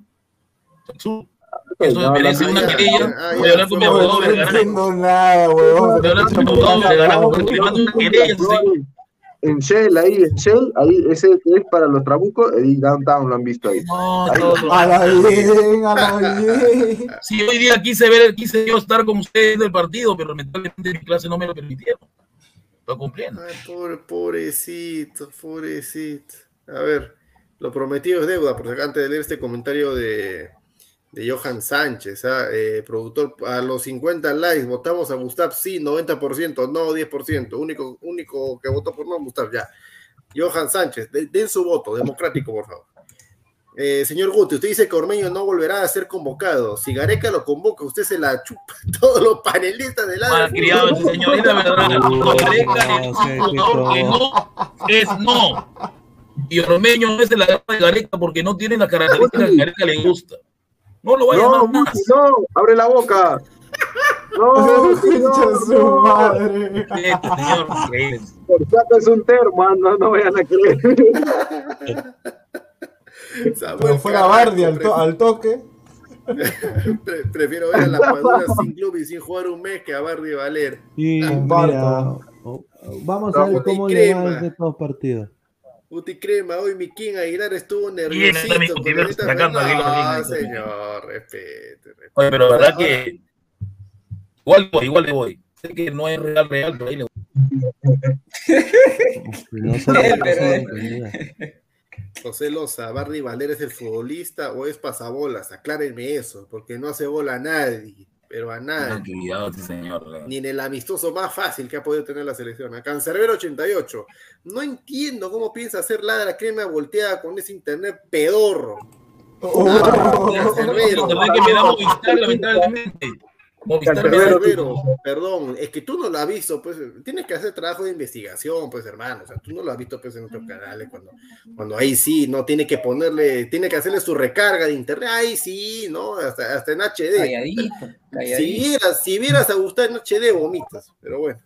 Su- Pues Eso me no, merece la- una querella. Voy a ya, hablar con mi fue- abogado No Vergara. entiendo nada, huevón. Voy a hablar con mi abogado Vergara porque le mando una querella. sí. En Shell, ahí, en Shell, ahí, ese es para los trabucos, y Downtown lo han visto ahí. No, no, no. A la bien, a la bien. Sí, hoy día quise ver, quise yo estar con ustedes del partido, pero lamentablemente mi clase no me lo permitieron. Estoy cumpliendo. Ay, pobre, pobrecito, pobrecito. A ver, lo prometido es deuda, porque antes de leer este comentario de, de Johan Sánchez, ¿ah? Eh, productor, a los 50 likes, votamos a Gustav, sí, 90%, no 10%, único, único que votó por no, Gustav, ya. Johan Sánchez, de- den su voto, democrático, por favor. Eh, señor Guti, usted dice que Ormeño no volverá a ser convocado. Si Gareca lo convoca, usted se la chupa. Todos los panelistas del lado. Malcriado ese señor, es la verdad. Gareca es un jugador que no es no. Y Ormeño no es de la gama de Gareca porque no tiene las características que Gareca le gusta. No lo va a No, más. no, abre la boca. No, Concha su no, madre. Por saco es un termo, ah, no, no vayan a creer. Pero fuera Carrasco, Bardi al, to- al toque. pre- prefiero ver a la Padula sin club y sin jugar un mes que a Bardi Valer. Mira, o- vamos a ver cómo le va en estos partidos. Uti Crema, hoy mi King Aguilar estuvo Bien, nerviosito. mi con esta- sacando aquí links. señor, respete. respete. Oye, pero la verdad que igual voy, igual le voy. Sé que no es real, real, pero ahí le voy. No se. José Loza, Bardi Valer es el futbolista o es pasabolas, aclárenme eso, porque no hace bola a nadie, pero a sí, señor. Ni en el amistoso más fácil que ha podido tener la selección. A Cancerbero 88. No entiendo cómo piensa hacer la crema volteada con ese internet pedorro. Oh. La verdad que me da Movistar, lamentablemente. Perdón, es que tú no lo has visto, pues tienes que hacer trabajo de investigación, pues hermano, o sea, tú no lo has visto pues en otros canales cuando, cuando ahí sí, no tiene que ponerle, tiene que hacerle su recarga de internet, ahí sí, no, hasta, hasta en HD. Calladito, Si vieras, si vieras a Gustavo en HD, vomitas, pero bueno.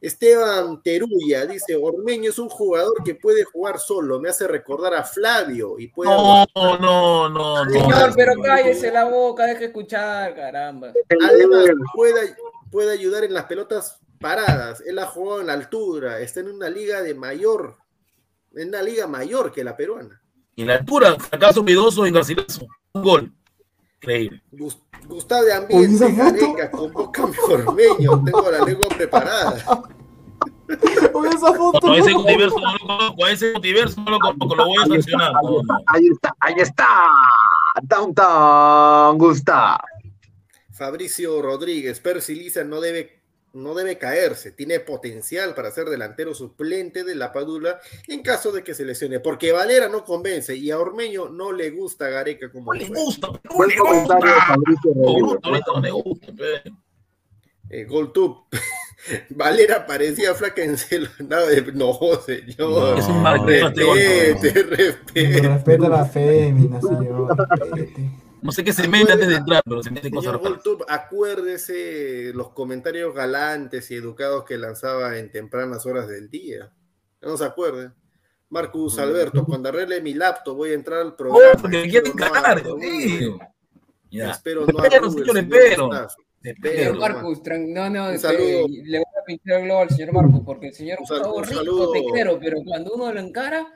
Esteban Teruya dice, Ormeño es un jugador que puede jugar solo, me hace recordar a Flavio y puede... No, no, no, no. Señor, pero no. cállese la boca, deje escuchar, caramba. Además, puede, puede ayudar en las pelotas paradas. Él ha jugado en la altura, está en una liga de mayor, en una liga mayor que la peruana. Y en la altura, fracaso miedoso en Garcilaso. Un gol. Increíble. Gus- Gustavo de Ambiente. Gareca, convócame Ormeño, tengo la lengua preparada. Oye, esa foto. No, ese multiverso no lo conozco, ese multiverso no lo conozco, lo voy a sancionar. No, no. Ahí está, ahí está. Downtown, Gustav. Fabricio Rodríguez, Percy Lisa no debe, no debe caerse, tiene potencial para ser delantero suplente de la Padula en caso de que se lesione, porque Valera no convence y a Ormeño no le gusta Gareca como No le gusta, no le gusta. No le. Eh, Goltub. Valera parecía flaca en celo. No, de- no, señor. Es un marco, Respete, respete. Respeta a la fémina, señor. respete. No sé qué se mete antes de entrar, pero se mete cosas Señor raras. Acuérdese los comentarios galantes y educados que lanzaba en tempranas horas del día. No se acuerde. Marcus Alberto, cuando arregle mi laptop voy a entrar al programa. No, porque me quieren Espero no cagar, Dios mío. Ya. Espero no Espero, arrugue señor, espero. Espero. Marcus, no, no, Un este, saludo. le voy a pinchar el globo al señor Marcus, porque el señor Gustavo un rico, te quiero, pero cuando uno lo encara,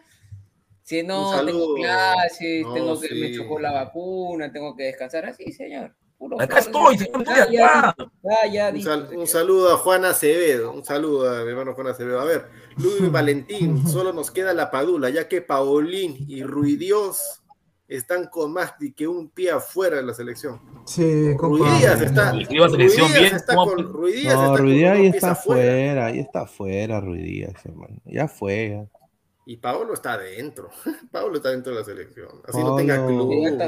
si Un no, saludo. tengo clases, No, tengo que, me sí. chocó la vacuna, tengo que descansar, así, señor. Puro Acá estoy, señor, Ya, estoy ya, acá. ya, ya, Un, sal- saludo a Juan Acevedo, un saludo a mi hermano Juan Acevedo. A ver, Luis Valentín, solo nos queda la Padula, ya que Paulín y Ruidios están con más de que un pie afuera de la selección. Sí, Ruidías está, selección Ruidías bien, está ¿cómo? con, Ruidías No, está con Ruidías ahí está afuera. afuera, ahí está afuera, Ruidías, hermano. Ya fue. ya. Y Pablo está adentro. Pablo está dentro de la selección. Así no Pablo- tenga club. No, piquita.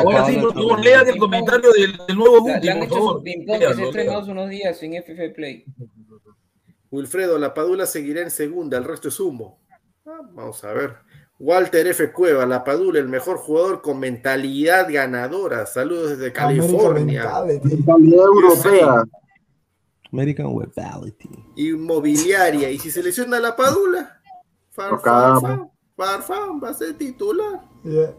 Ahora sí, por favor, lean el comentario del, del nuevo Guti, por hecho favor. hace unos días en FF Play. Wilfredo, la Padula seguirá en segunda, el resto es humo. Ah, vamos a ver. Walter F. Cueva, la Padula, el mejor jugador con mentalidad ganadora. Saludos desde California. Mentalidad europea. American Webality. Inmobiliaria. Y si se lesiona la Padula. Farfán, Farfán va a ser titular. Yeah.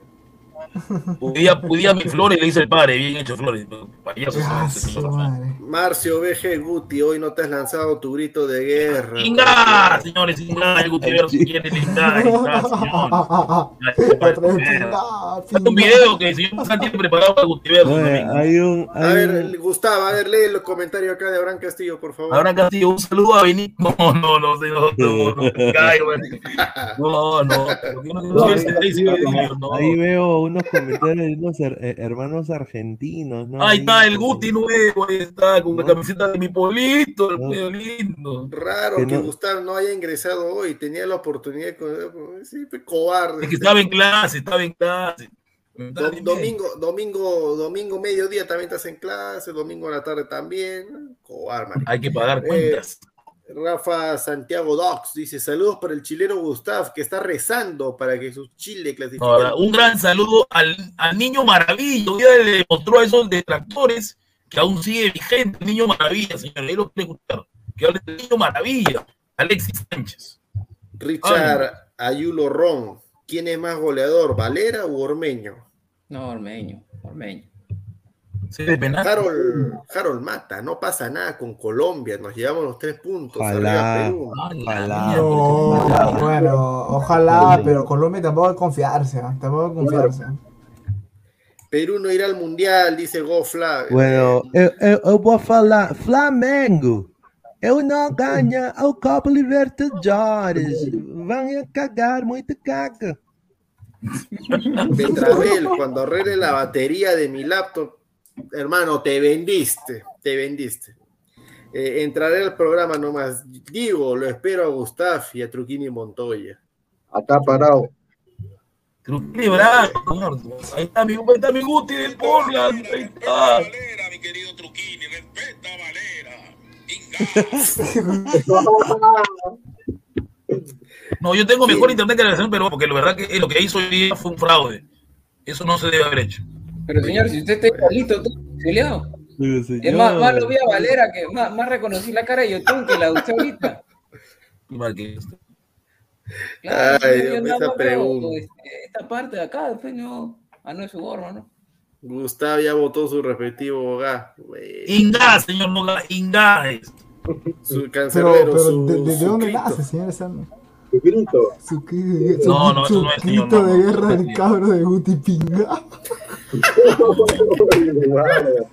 Podía, podía mi Flores, le dice el padre, bien hecho Flores. Payaso, Ah. Marcio BG Guti, hoy no te has lanzado tu grito de guerra. Inga, señores, Inga, el Gutiérrez quiere Inga, Inga, señor. Otra vez, Hay pinga, un video que el señor Santi preparado para Gutiérrez. Hay un. A ver, Gustavo, a ver, lee los comentarios acá de Abraham Castillo, por favor. Ahora Castillo, un saludo a Benito. No, no, no, no, no, no, no, no, unos comentarios de unos her- eh, hermanos argentinos, ¿no? Ahí está el Guti nuevo, ahí está, con la No. camiseta de mi polito, el No. medio lindo. Raro Que que no- Gustavo no haya ingresado hoy, tenía la oportunidad con sí, fue cobarde. Es que estaba en clase, estaba en clase. Do- domingo, domingo, domingo mediodía también estás en clase, domingo a la tarde también. Cobarde. Hay que pagar Eh, cuentas. Rafa Santiago Docs dice: Saludos para el chileno Gustav, que está rezando para que su Chile clasifique. Ahora, un gran saludo al, al niño maravillo. Ya le demostró a esos detractores que aún sigue vigente, el niño maravilla, señores. Ahí lo escuchar. Que hable del niño maravilla, Alexis Sánchez. Richard Ayulo Ron. ¿Quién es más goleador, Valera u Ormeño? No, Ormeño, Ormeño. Sí, de penal. Harold, Harold Mata, no pasa nada con Colombia, nos llevamos los tres puntos. Ojalá. Perú. Ojalá. No, bueno, ojalá, pero Colombia tampoco hay que confiarse, tampoco hay que confiarse. Perú no irá al mundial, dice Gofla. Bueno, eu, eu, eu vou falar, Flamengo, eu não ganho o Copa Libertadores. Vão a cagar, muito caga. Betravel, cuando arregle la batería de mi laptop, hermano, te vendiste, te vendiste. Eh, entraré al programa nomás. Digo, lo espero a Gustav y a Truquini Montoya. Acá parado. Truquini Bravo. Ahí está mi, ahí está mi Guti del Portland. Ahí está. No, yo tengo mejor internet que la nación peruana, porque la verdad que lo que hizo hoy día fue un fraude. Eso no se debe haber hecho. Pero señor, si usted está igualito, tú, Julián. Es más, más lo vi a Valera, que más, más reconocí la cara de Yotun que la de usted ahorita. Claro, Ay, yo Dios mío, nada esa pregunta. este, esta parte de acá, después no. Ah, no es su gorro, ¿no? Gustav ya votó su respectivo hogar. Inga, señor Moga, Inga. es. Su Pero, cancerbero, pero su, ¿de, de- de su dónde nace, señor Sandro? Su grito. Su, cri- su, No, no, eso su no es, grito no, de no, guerra no, del cabro de Guti Pinga.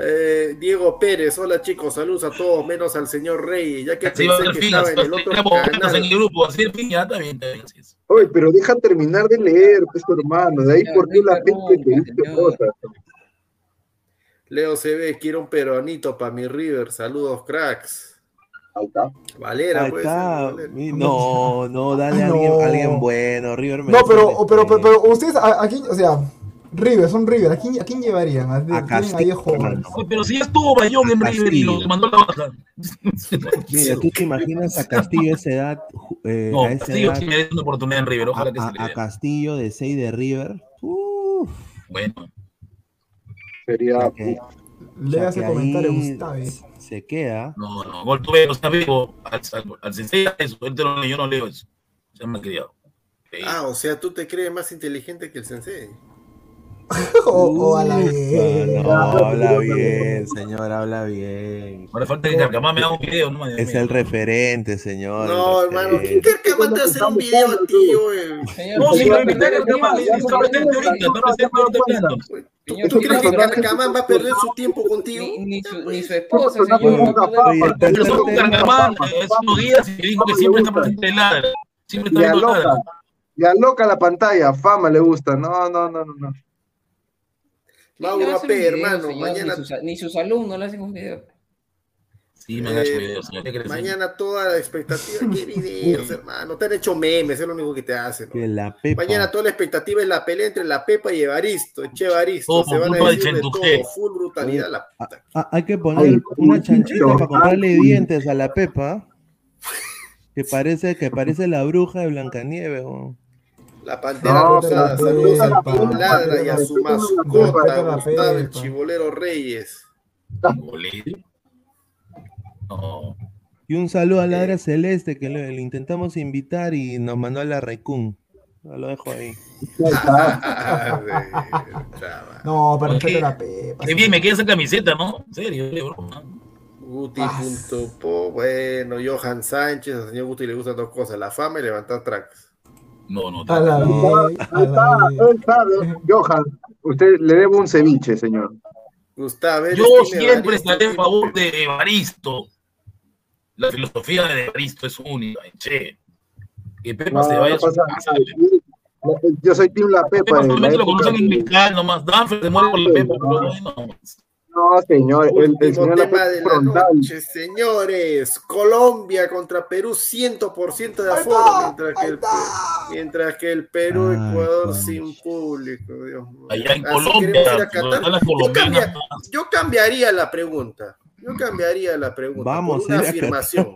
Eh, Diego Pérez, hola chicos, saludos a todos, menos al señor Rey, ya que a pensé que estaba en el otro en el canal. grupo, ya. Oye, pero deja terminar de leer, pues, hermano. De ahí Señor, por qué la gente te dice cosas. Leo CB, quiero un peruanito para mi River, saludos cracks. Ahí está. Valera, Ahí pues. está. Valera. Mi- No, no, dale a alguien, No. a alguien bueno. River No, merece pero, un pero, pero, pero ustedes, a, a quién, o sea, River, son River, ¿a quién, a quién llevarían? ¿A, ahí Castillo, Pero si ya estuvo Bayón en River y lo mandó a la baja. Mira, tú te imaginas a Castillo a esa edad, eh, No, a esa Castillo edad, sí una oportunidad en River, a, ojalá que se le a- a dé. Castillo de 6 de River. Uf, Bueno, Sería. Lea o ese comentario, ahí Gustavo. Se queda. no, no, gol tuve, o sea, vivo, al, al, al sensei, eso, él te lo yo no leo eso. Se me ha criado. Ah, o sea, tú te crees más inteligente que el sensei. O, o a la vez. No, habla bien, señor, habla bien. Ahora falta que Carcamán me haga un video, no Es el referente, señor. No, el hermano, ¿quién crees que va a hacer un video a ti, güey? No, pero señor, Carcamán señor, está presente ahorita, está presente ahorita hablando. ¿Tú, tú crees que Carcamán va a perder su tiempo contigo? Ni, su, ni su Pues, esposa, Pues, señor. el Pero son Carcamán, hace unos días y dijo que siempre está presente en ladra. Siempre está Y viendo ladra. aloca. Y aloca la pantalla. Fama le gusta. No, no, no, no. no. Video, hermano, señor, mañana, Ni sus, ni sus alumnos le hacen un video. Sí, me han hecho videos, mañana toda la expectativa. ¿Qué videos, hermano? Te han hecho memes, es lo único que te hacen. ¿no? Que la Pepa. Mañana toda la expectativa es la pelea entre la Pepa y Evaristo, Che Evaristo. Oh, se van a decir de todo, full brutalidad. La puta. Hay que poner una chanchita para comprarle dientes a la Pepa. Que parece, que parece la bruja de Blancanieves. weón. La pantera No, rosada, saludos a Pepa, Team Ladra y a su mascota, Gustavo el. Chibolero Reyes. Bolillo. No. Y un saludo a Ladra Celeste que le, le intentamos invitar y nos mandó a la Recun. Lo dejo ahí. Ah. No, respeto a la Pepa. Qué bien, me queda esa camiseta, ¿no? En serio. Guti.po, bueno, Johan Sánchez, al señor Guti le gustan dos cosas, la fama y levantar tracks. No, no. A la vez, a la está. Johan, usted le debe un ceviche, señor. Gustavo, ¿eres Yo siempre estaré a team favor de Evaristo. La filosofía de Evaristo es única, che. Que Pepa No, se vaya no a su pasa casa. Yo soy Team La Pepa. Pepa de la solamente lo conocen en Mical nomás. Danfer se muere por la Pepa, pero no, no. No, señor. El, el señor tema de la noche, señores. Colombia contra Perú, 100% de aforo, mientras que, el, mientras que el Perú, Ay, Ecuador sin público. Dios. Allá en Así Colombia, Yo, colombianas. cambia- yo cambiaría la pregunta. Yo cambiaría la pregunta Vamos por una afirmación.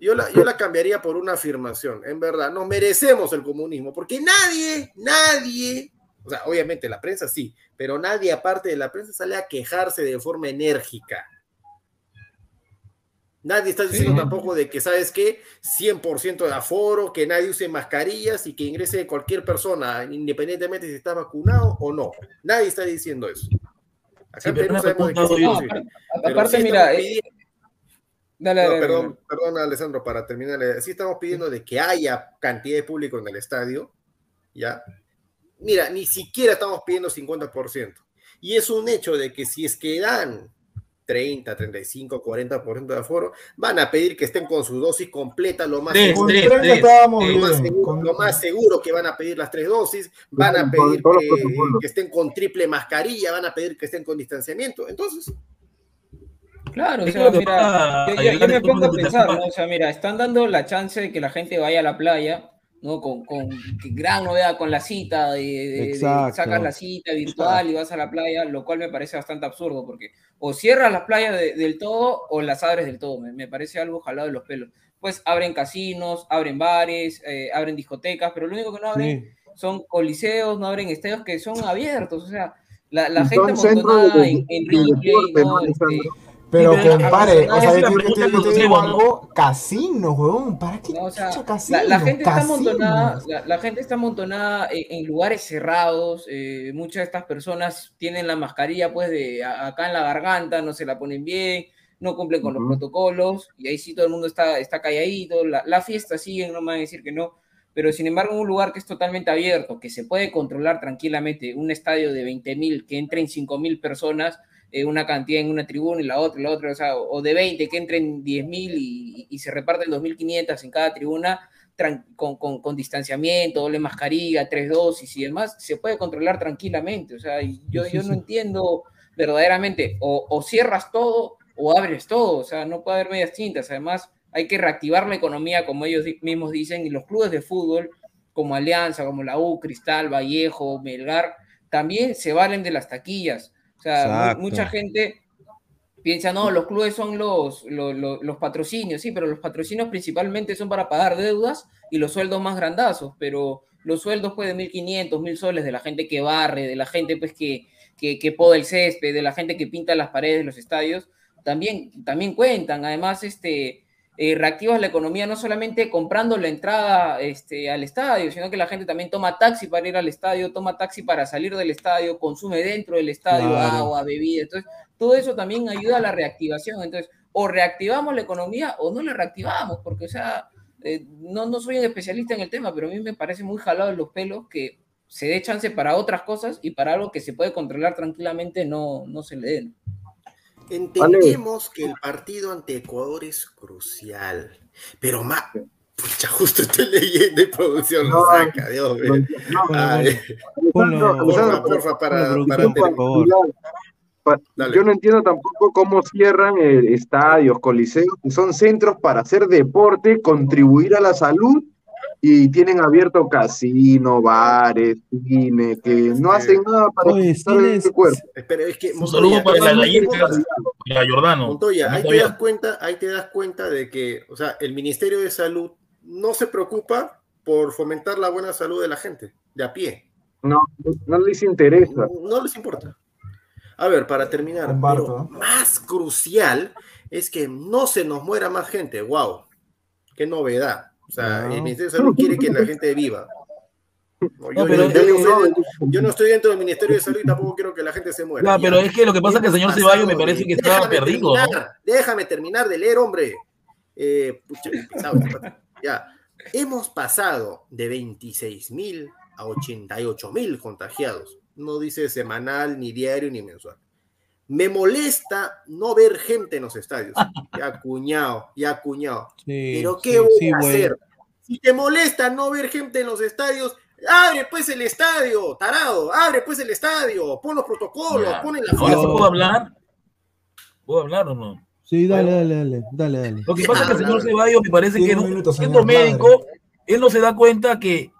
Yo la, yo la cambiaría por una afirmación. En verdad, nos merecemos el comunismo, porque nadie, nadie, O sea, obviamente la prensa sí, pero nadie aparte de la prensa sale a quejarse de forma enérgica. Nadie está diciendo Sí. tampoco de que, ¿sabes qué? 100% de aforo, que nadie use mascarillas y que ingrese cualquier persona, independientemente si está vacunado o no. Nadie está diciendo eso. Acá Sí, pero una sabemos de yo. posible. Aparte, aparte, sí mira, eh, dale, no, dale, perdón, dale. perdón, Alessandro, para terminar, eh, sí estamos pidiendo de que haya cantidad de público en el estadio, ¿ya? Mira, ni siquiera estamos pidiendo 50%. Y es un hecho de que si es que dan 30, 35, 40% de aforo, van a pedir que estén con su dosis completa, lo más Tres, seguro. Con tres, 30 tres. estábamos Lo más, seguro, con- lo más seguro que van a pedir las tres dosis, van a pedir que, estén con triple mascarilla, van a pedir que estén con distanciamiento. Entonces, Claro, o sea, mira, yo, yo- Aguilar, yo me pongo a pensar. ¿no? O sea, mira, están dando la chance de que la gente vaya a la playa, ¿no? Con, con gran novedad con la cita, de, de- de- Exacto. sacas la cita virtual y vas a la playa, lo cual me parece bastante absurdo, porque o cierras las playas de- del todo o las abres del todo, me, me parece algo jalado de los pelos. Pues abren casinos, abren bares, eh, abren discotecas, pero lo único que no abren Sí. son coliseos, no abren estadios que son abiertos, o sea, la, gente amontonada en, Ripley, ¿no? Pero Sí, compare, o sea, yo te, te- te digo algo, casino, huevón, ¿para qué No, o sea, casino? la, la gente está amontonada, la, la gente está amontonada en, en lugares cerrados. eh, muchas de estas personas tienen la mascarilla pues de a- acá en la garganta, no se la ponen bien, no cumplen con Ujú. los protocolos y ahí sí todo el mundo está, está calladito. La, la fiesta sigue, no me van a decir que no. Pero sin embargo, en un lugar que es totalmente abierto, que se puede controlar tranquilamente, un estadio de 20.000, que entren 5.000 personas, eh, una cantidad en una tribuna y la otra, y la otra, o, sea, o de 20 que entren 10.000 y, y se reparten 2.500 en cada tribuna, con, con, con distanciamiento, doble mascarilla, tres dosis y demás, se puede controlar tranquilamente. O sea, yo, yo no entiendo verdaderamente, o, o cierras todo o abres todo, o sea, no puede haber medias tintas. Además, hay que reactivar la economía, como ellos mismos dicen, y los clubes de fútbol, como Alianza, como la U, Cristal, Vallejo, Melgar, también se valen de las taquillas. O sea, Exacto. mucha gente piensa, no, los clubes son los, los, los- los patrocinios, sí, pero los patrocinios principalmente son para pagar deudas y los sueldos más grandazos, pero los sueldos pues de 1.500, 1.000 soles de la gente que barre, de la gente pues que, que, que poda el césped, de la gente que pinta las paredes de los estadios, también, también cuentan. Además, este, eh, reactivas la economía no solamente comprando la entrada este, al estadio, sino que la gente también toma taxi para ir al estadio, toma taxi para salir del estadio, consume dentro del estadio Claro. agua, bebida. Entonces, todo eso también ayuda a la reactivación. Entonces, o reactivamos la economía o no la reactivamos, porque, o sea, eh, no, no soy un especialista en el tema, pero a mí me parece muy jalado en los pelos que se dé chance para otras cosas y para algo que se puede controlar tranquilamente no, no se le den. Entendemos que el partido ante Ecuador es crucial, pero más, pucha, justo estoy leyendo y producción lo No, saca, Dios mío. No, Alessandro, porfa, para, para favor. Dale. Yo no entiendo tampoco cómo cierran eh, estadios, coliseos, que son centros para hacer deporte, contribuir a la salud y tienen abierto casino, bares, cine, que no hacen nada para Oye, cuidar el cines- cuerpo. Pero es que, Un Montoya, saludo para la galleta importante. y a Jordano. Montoya, ahí También te das cuenta, ahí te das cuenta de que, o sea, el Ministerio de Salud no se preocupa por fomentar la buena salud de la gente, de a pie. No, no les interesa. No, no les importa. A ver, para terminar, ¿no? más crucial es que no se nos muera más gente. ¡Wow! ¡Qué novedad! O sea, el Ministerio de Salud quiere que la gente viva. No, yo, No, pero yo- yo es- no soy de- yo no estoy dentro del Ministerio de Salud y tampoco quiero que la gente se muera. Ya. pero es que lo que pasa es que el señor Ceballos me pasado parece que déjame perdido, Déjame terminar de leer, hombre. Eh, pucha, este ya. Hemos pasado de 26 mil a 88 mil contagiados. No dice semanal, ni diario, ni mensual. Me molesta no ver gente en los estadios. Ya cuñado, ya cuñado. Sí, Pero ¿qué sí, voy sí, a güey. hacer? Si te molesta no ver gente en los estadios, abre pues el estadio, tarado, abre pues el estadio, pon los protocolos, Ya. pon la Ahora sí puedo hablar. ¿Puedo hablar o no? Sí, dale, dale, dale, dale, dale. Lo que pasa es que el señor. Ceballos me parece Sí, que un no- minuto, siendo señor, médico, él no se da cuenta que,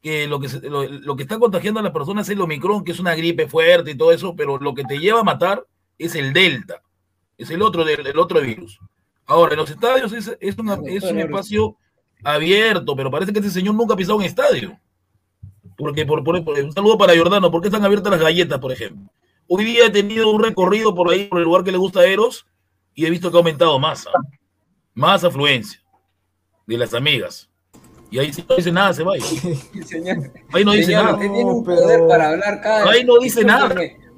que lo, que se- lo, lo que está contagiando a las personas es el Omicron, que es una gripe fuerte y todo eso, pero lo que te lleva a matar es el Delta, es el otro, del, el otro virus. Ahora, en los estadios es, es, una- es un espacio abierto, pero parece que este señor nunca ha pisado un estadio. Porque, por, por, por- un saludo para Jordano, ¿por qué están abiertas las galletas, por ejemplo? Hoy día he tenido un recorrido por ahí, por el lugar que le gusta a Eros, y he visto que ha aumentado más, ¿ah? más afluencia de las amigas. Y ahí sí no dice nada, se va. Ahí no dice señor, nada. usted tiene un No, poder pero- para hablar cada Ahí no dice nada.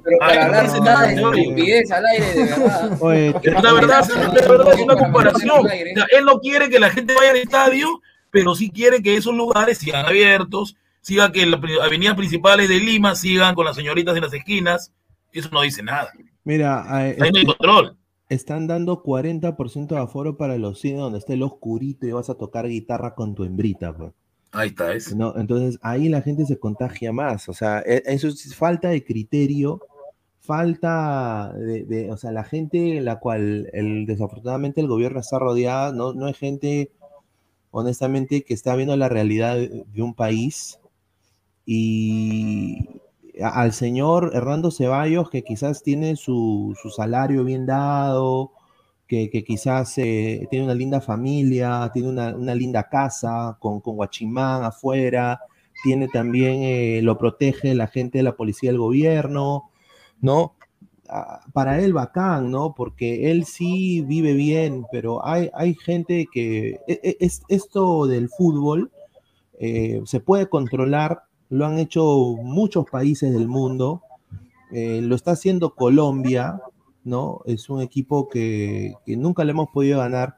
Pero para hablar nada, de estupidez al aire, de verdad. Oye, la verdad, sí, la verdad es una comparación. Él no quiere que la gente vaya al estadio, pero sí quiere que esos lugares sigan abiertos, siga que las avenidas principales de Lima sigan con las señoritas en las esquinas. Eso no dice nada. mira, eh, Ahí no hay control. están dando 40% de aforo para los cines donde esté el oscurito y vas a tocar guitarra con tu hembrita, pues. Ahí está, es. ¿no? Entonces ahí la gente se contagia más, o sea, e- eso es falta de criterio, falta de, de- o sea, la gente la cual el, desafortunadamente el gobierno está rodeada, no, no es gente, honestamente, que está viendo la realidad de, un país. Y al señor Hernando Ceballos, que quizás tiene su, su salario bien dado, que, que quizás eh, tiene una linda familia, tiene una, una linda casa con, con guachimán afuera, tiene también, eh, lo protege la gente de la policía del gobierno, ¿no? Ah, Para él bacán, ¿no? Porque él sí vive bien, pero hay, hay gente que e- e- es, esto del fútbol eh, se puede controlar, lo han hecho muchos países del mundo, eh, lo está haciendo Colombia, ¿no? Es un equipo que, que nunca le hemos podido ganar.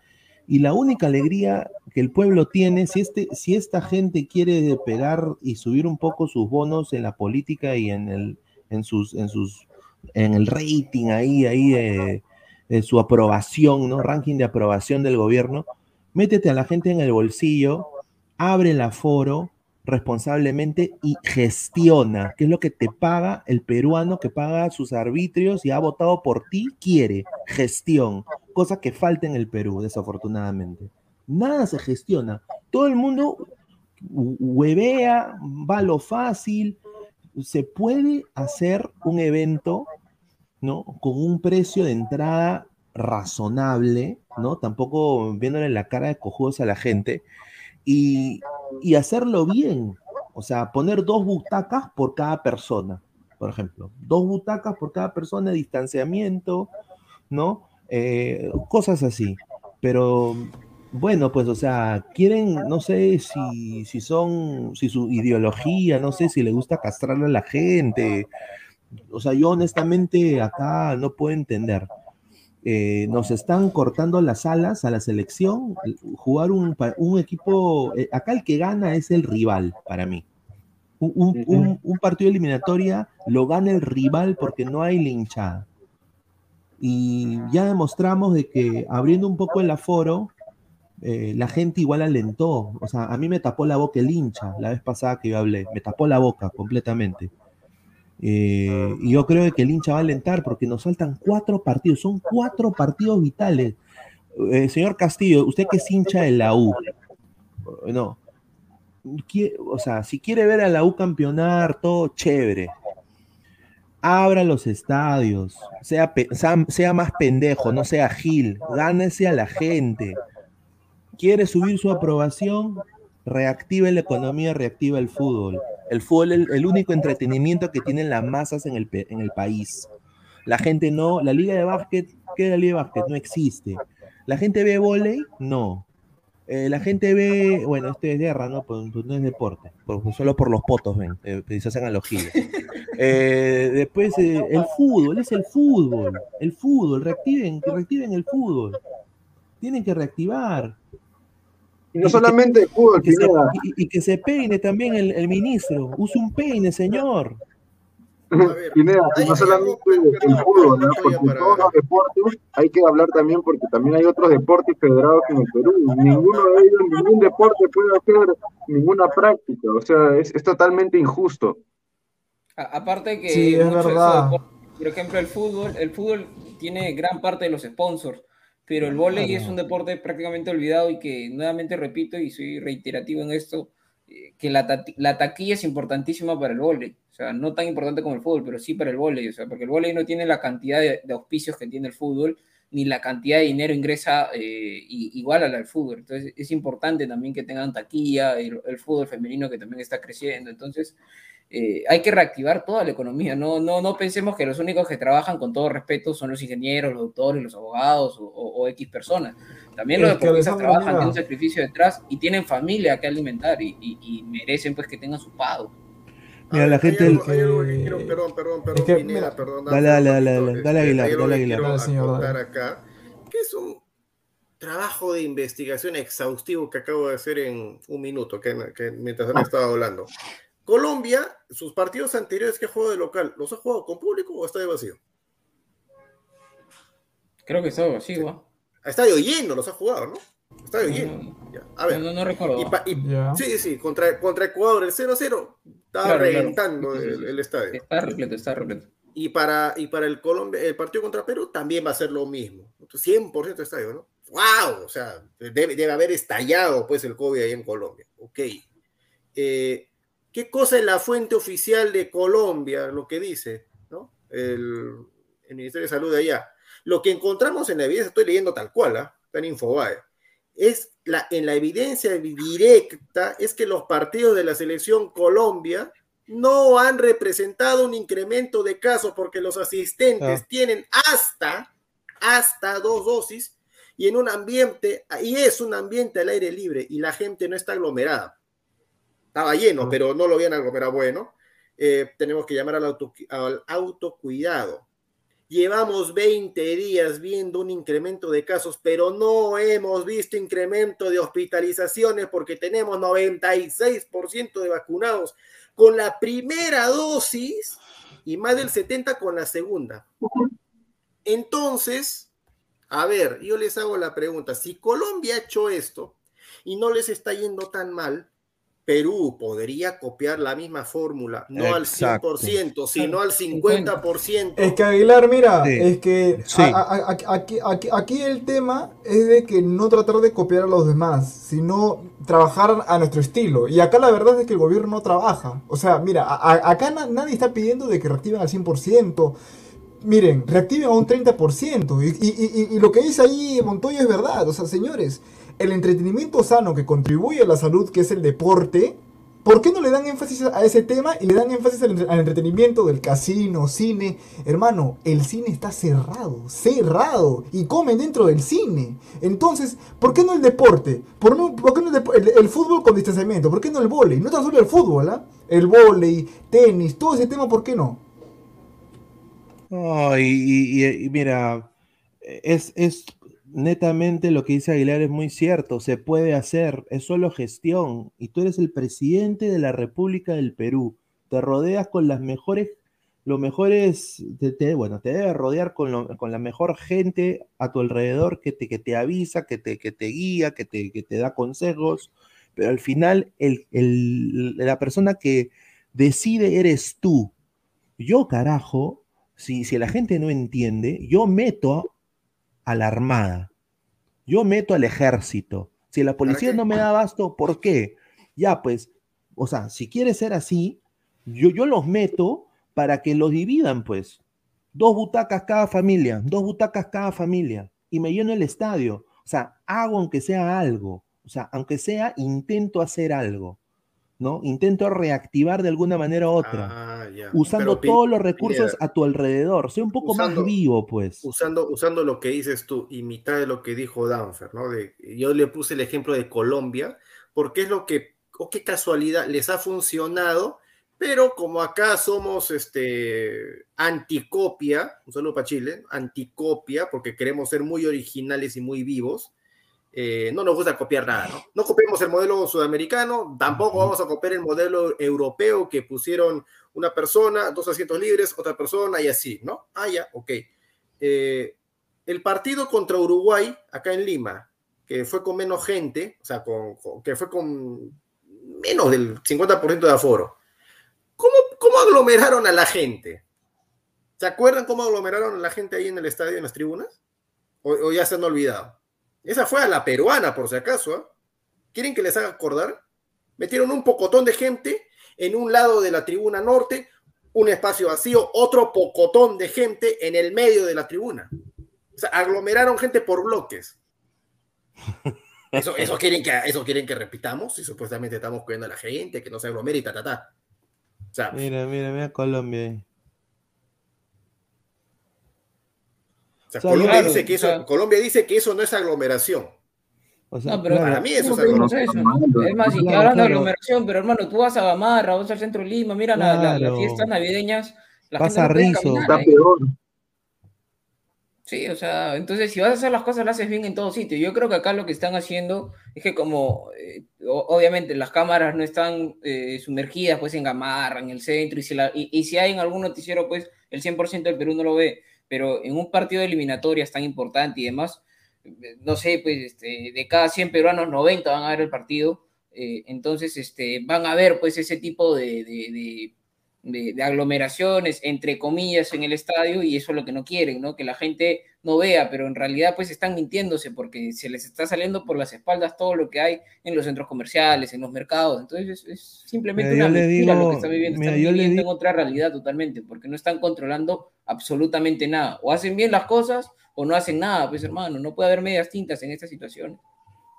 Y la única alegría que el pueblo tiene, si, este, si esta gente quiere pegar y subir un poco sus bonos en la política y en, el, en, sus, en, sus, en el rating ahí, ahí de, su aprobación, ¿no? Ranking de aprobación del gobierno, métete a la gente en el bolsillo, abre el aforo responsablemente y gestiona, que es lo que te paga el peruano que paga sus arbitrios y ha votado por ti, quiere gestión, cosa que falta en el Perú, desafortunadamente. Nada se gestiona. Todo el mundo hu- huevea, va lo fácil. Se puede hacer un evento, ¿no? Con un precio de entrada razonable, ¿no? Tampoco viéndole la cara de cojudos a la gente y, y hacerlo bien. O sea, poner dos butacas por cada persona, por ejemplo. Dos butacas por cada persona, distanciamiento, ¿no? Eh, cosas así. Pero bueno, pues, o sea, quieren, no sé si, si son, si su ideología, no sé si le gusta castrarle a la gente. O sea, yo honestamente acá no puedo entender. Eh, nos están cortando las alas a la selección. Jugar un, un equipo, eh, acá el que gana es el rival para mí. Un, un- un- un partido de eliminatoria lo gana el rival porque no hay linchada. Y ya demostramos de que abriendo un poco el aforo, eh, la gente igual alentó. O sea, a mí me tapó la boca el hincha la vez pasada que yo hablé. Me tapó la boca completamente. Eh, y yo creo que el hincha va a alentar porque nos faltan cuatro partidos. Son cuatro partidos vitales. Eh, señor Castillo, usted que es hincha de la U. No. Qui- O sea, si quiere ver a la U campeonar, todo chévere. Abra los estadios, sea, pe- sea, sea más pendejo, no sea Gil, gánese a la gente. ¿Quiere subir su aprobación? Reactive la economía, reactiva el fútbol. El fútbol es el, único entretenimiento que tienen las masas en el, en el país. La gente no, la liga de básquet, ¿qué es la liga de básquet? No existe. ¿La gente ve volei? No. Eh, la gente ve, bueno, esto es guerra, ¿no? Pues, pues no es deporte, por- pues solo por los potos ven, eh, se hacen analogías. Eh, después, el fútbol, es el fútbol, el fútbol, reactiven, que reactiven el fútbol. Tienen que reactivar. Y no solamente el fútbol, Que se- Pineda. y, y que se peine también el, el ministro. Use un peine, señor. Pineda, y no solamente el fútbol, ¿no? porque todos los deportes hay que hablar también porque también hay otros deportes federados en el Perú. Ninguno de ellos, ningún deporte puede hacer ninguna práctica. O sea, es, es totalmente injusto. A- aparte que Sí, es verdad. deportes, por ejemplo, el fútbol, el fútbol tiene gran parte de los sponsors, pero el vóley Claro. es un deporte prácticamente olvidado y que nuevamente repito y soy reiterativo en esto, eh, que la, ta- la taquilla es importantísima para el vóley. O sea, no tan importante como el fútbol, pero sí para el vóley. O sea, porque el vóley no tiene la cantidad de, de auspicios que tiene el fútbol, ni la cantidad de dinero ingresa eh, igual a la del fútbol. Entonces es importante también que tengan taquilla, el, el fútbol femenino que también está creciendo. Entonces eh, hay que reactivar toda la economía. No, no, no pensemos que los únicos que trabajan con todo respeto son los ingenieros, los doctores, los abogados o, o- o X personas. También los deportistas trabajan, tienen un sacrificio detrás y tienen familia que alimentar y, y- y merecen pues que tengan su pago. Mira, la gente- algo- que quiero- perdón, perdón, perdón, es que, Pineda, mira, perdón. Dale, dale, dale, dale, dale, este, Aguilar, algo dale, que Aguilar. quiero Dale, señor, dale. acá, que es un trabajo de investigación exhaustivo que acabo de hacer en un minuto, que, que mientras han estado hablando. Colombia, sus partidos anteriores que ha jugado de local, ¿los ha jugado con público o estadio vacío? Creo que es algo así, ¿va? A estadio lleno los ha jugado, ¿no? Estadio No, lleno. Ya, A No, ver. no, no recuerdo. Y pa- y- Ya. sí, sí, contra, contra Ecuador el 0-0 estaba Claro, reventando el, estadio. Está repleto, está repleto. Y para, y para el, Colombia, el partido contra Perú también va a ser lo mismo. 100% de estadio, ¿no? ¡Wow! O sea, debe, debe haber estallado pues el COVID ahí en Colombia. Ok. Eh, ¿Qué cosa es la fuente oficial de Colombia? Lo que dice, ¿no? El, el Ministerio de Salud de allá. Lo que encontramos en la evidencia, estoy leyendo tal cual, ¿ah? Está en Infobae. Es la, en la evidencia directa es que los partidos de la selección Colombia no han representado un incremento de casos porque los asistentes Ah. tienen hasta, hasta dos dosis y en un ambiente, y es un ambiente al aire libre y la gente no está aglomerada. Estaba lleno, Ah. pero no lo habían aglomerado. Bueno, eh, tenemos que llamar al, auto, al autocuidado. Llevamos 20 días viendo un incremento de casos, pero no hemos visto incremento de hospitalizaciones porque tenemos 96% de vacunados con la primera dosis y más del 70% con la segunda. Entonces, a ver, yo les hago la pregunta, si Colombia ha hecho esto y no les está yendo tan mal, Perú podría copiar la misma fórmula, no Exacto. al 100%, sino al 50%. Es que Aguilar, mira, Sí. es que Sí. a- a- a- aquí, aquí- aquí el tema es de que no tratar de copiar a los demás, sino trabajar a nuestro estilo. Y acá la verdad es que el gobierno no trabaja. O sea, mira, a- a- acá na- nadie está pidiendo de que reactiven al 100%. Miren, reactiven a un 30%. Y, y- y- y lo que dice ahí Montoya es verdad. O sea, señores, el entretenimiento sano que contribuye a la salud, que es el deporte, ¿por qué no le dan énfasis a ese tema y le dan énfasis al, entre- al entretenimiento del casino, cine? Hermano, el cine está cerrado, cerrado, y comen dentro del cine. Entonces, ¿por qué no el deporte? ¿Por, qué no el, el- fútbol con distanciamiento? ¿Por qué no el vóley? No tan solo el fútbol, ¿ah? El vóley, tenis, todo ese tema, ¿por qué no? No, y, mira, es netamente lo que dice Aguilar es muy cierto, se puede hacer, es solo gestión. Y tú eres el presidente de la República del Perú, te rodeas con las mejores, los mejores, te- te- bueno, te debe rodear con, con la mejor gente a tu alrededor que te, que te avisa, que te, que te guía, que te, que te da consejos, pero al final el- el- la persona que decide eres tú. Yo, carajo, si, si la gente no entiende, yo meto a la armada, yo meto al ejército. Si la policía no me da abasto, ¿por qué? Ya, pues, o sea, si quiere ser así, yo, yo los meto para que los dividan, pues. Dos butacas cada familia, dos butacas cada familia, y me lleno el estadio. O sea, hago aunque sea algo. O sea, aunque sea, intento hacer algo. ¿No? Intento reactivar de alguna manera u otra Ah, usando Pero, todos los recursos a tu alrededor. Sé un poco Usando- más vivo, pues. usando, usando lo que dices tú y mitad de lo que dijo Danfer, ¿no? De, yo le puse el ejemplo de Colombia, porque es lo que, o qué casualidad, les ha funcionado, pero como acá somos este, anticopia, un saludo para Chile, anticopia, porque queremos ser muy originales y muy vivos, eh, no nos gusta copiar nada, ¿no? No copiamos el modelo sudamericano, tampoco vamos a copiar el modelo europeo que pusieron una persona, dos asientos libres, otra persona y así, ¿no? Ah, ya, ok. Eh, el partido contra Uruguay, acá en Lima, que fue con menos gente, o sea, con, con- que fue con menos del 50% de aforo, ¿cómo, ¿cómo aglomeraron a la gente? ¿Se acuerdan cómo aglomeraron a la gente ahí en el estadio, en las tribunas? ¿O, o ya se han olvidado? Esa fue a la peruana, por si acaso. ¿ah? ¿Quieren que les haga acordar? Metieron un pocotón de gente en un lado de la tribuna norte, un espacio vacío, otro pocotón de gente en el medio de la tribuna. sea, aglomeraron gente por bloques. Eso, eso, quieren que, eso quieren que repitamos y supuestamente estamos cuidando a la gente, que no se aglomere y ta, ta, ta. O sea, Mira, mira, mira Colombia o sea, O sea, Colombia, claro, dice que o eso, sea- Colombia dice que eso no es aglomeración. O sea, No, pero claro, Para mí eso ¿cómo es aglomeración. es eso, no? Es más, si Claro, hablan de aglomeración, pero hermano, tú vas a Gamarra, vas al centro de Lima, mira la- la- las fiestas navideñas, la Vas gente a no puede Rizo. caminar Está ahí. peor. Sí, o sea, entonces si vas a hacer las cosas, las haces bien en todo sitio. Yo creo que acá lo que están haciendo es que como, eh, obviamente, las cámaras no están eh, sumergidas pues en Gamarra, en el centro, y si, la- y, y si hay en algún noticiero, pues el 100% del Perú no lo ve, pero en un partido de eliminatorias tan importante y demás, eh, no sé, pues este, de cada 100 peruanos, 90 van a ver el partido, eh, entonces este, van a ver pues ese tipo de, de- de aglomeraciones, entre comillas, en el estadio, y eso es lo que no quieren, ¿no? Que la gente no vea, pero en realidad pues están mintiéndose porque se les está saliendo por las espaldas todo lo que hay en los centros comerciales, en los mercados. Entonces es, es simplemente Mira, una mentira lo digo- que están viviendo. mira, están viviendo di- en otra realidad totalmente, porque no están controlando absolutamente nada. O hacen bien las cosas o no hacen nada, pues hermano. No puede haber medias tintas en esta situación.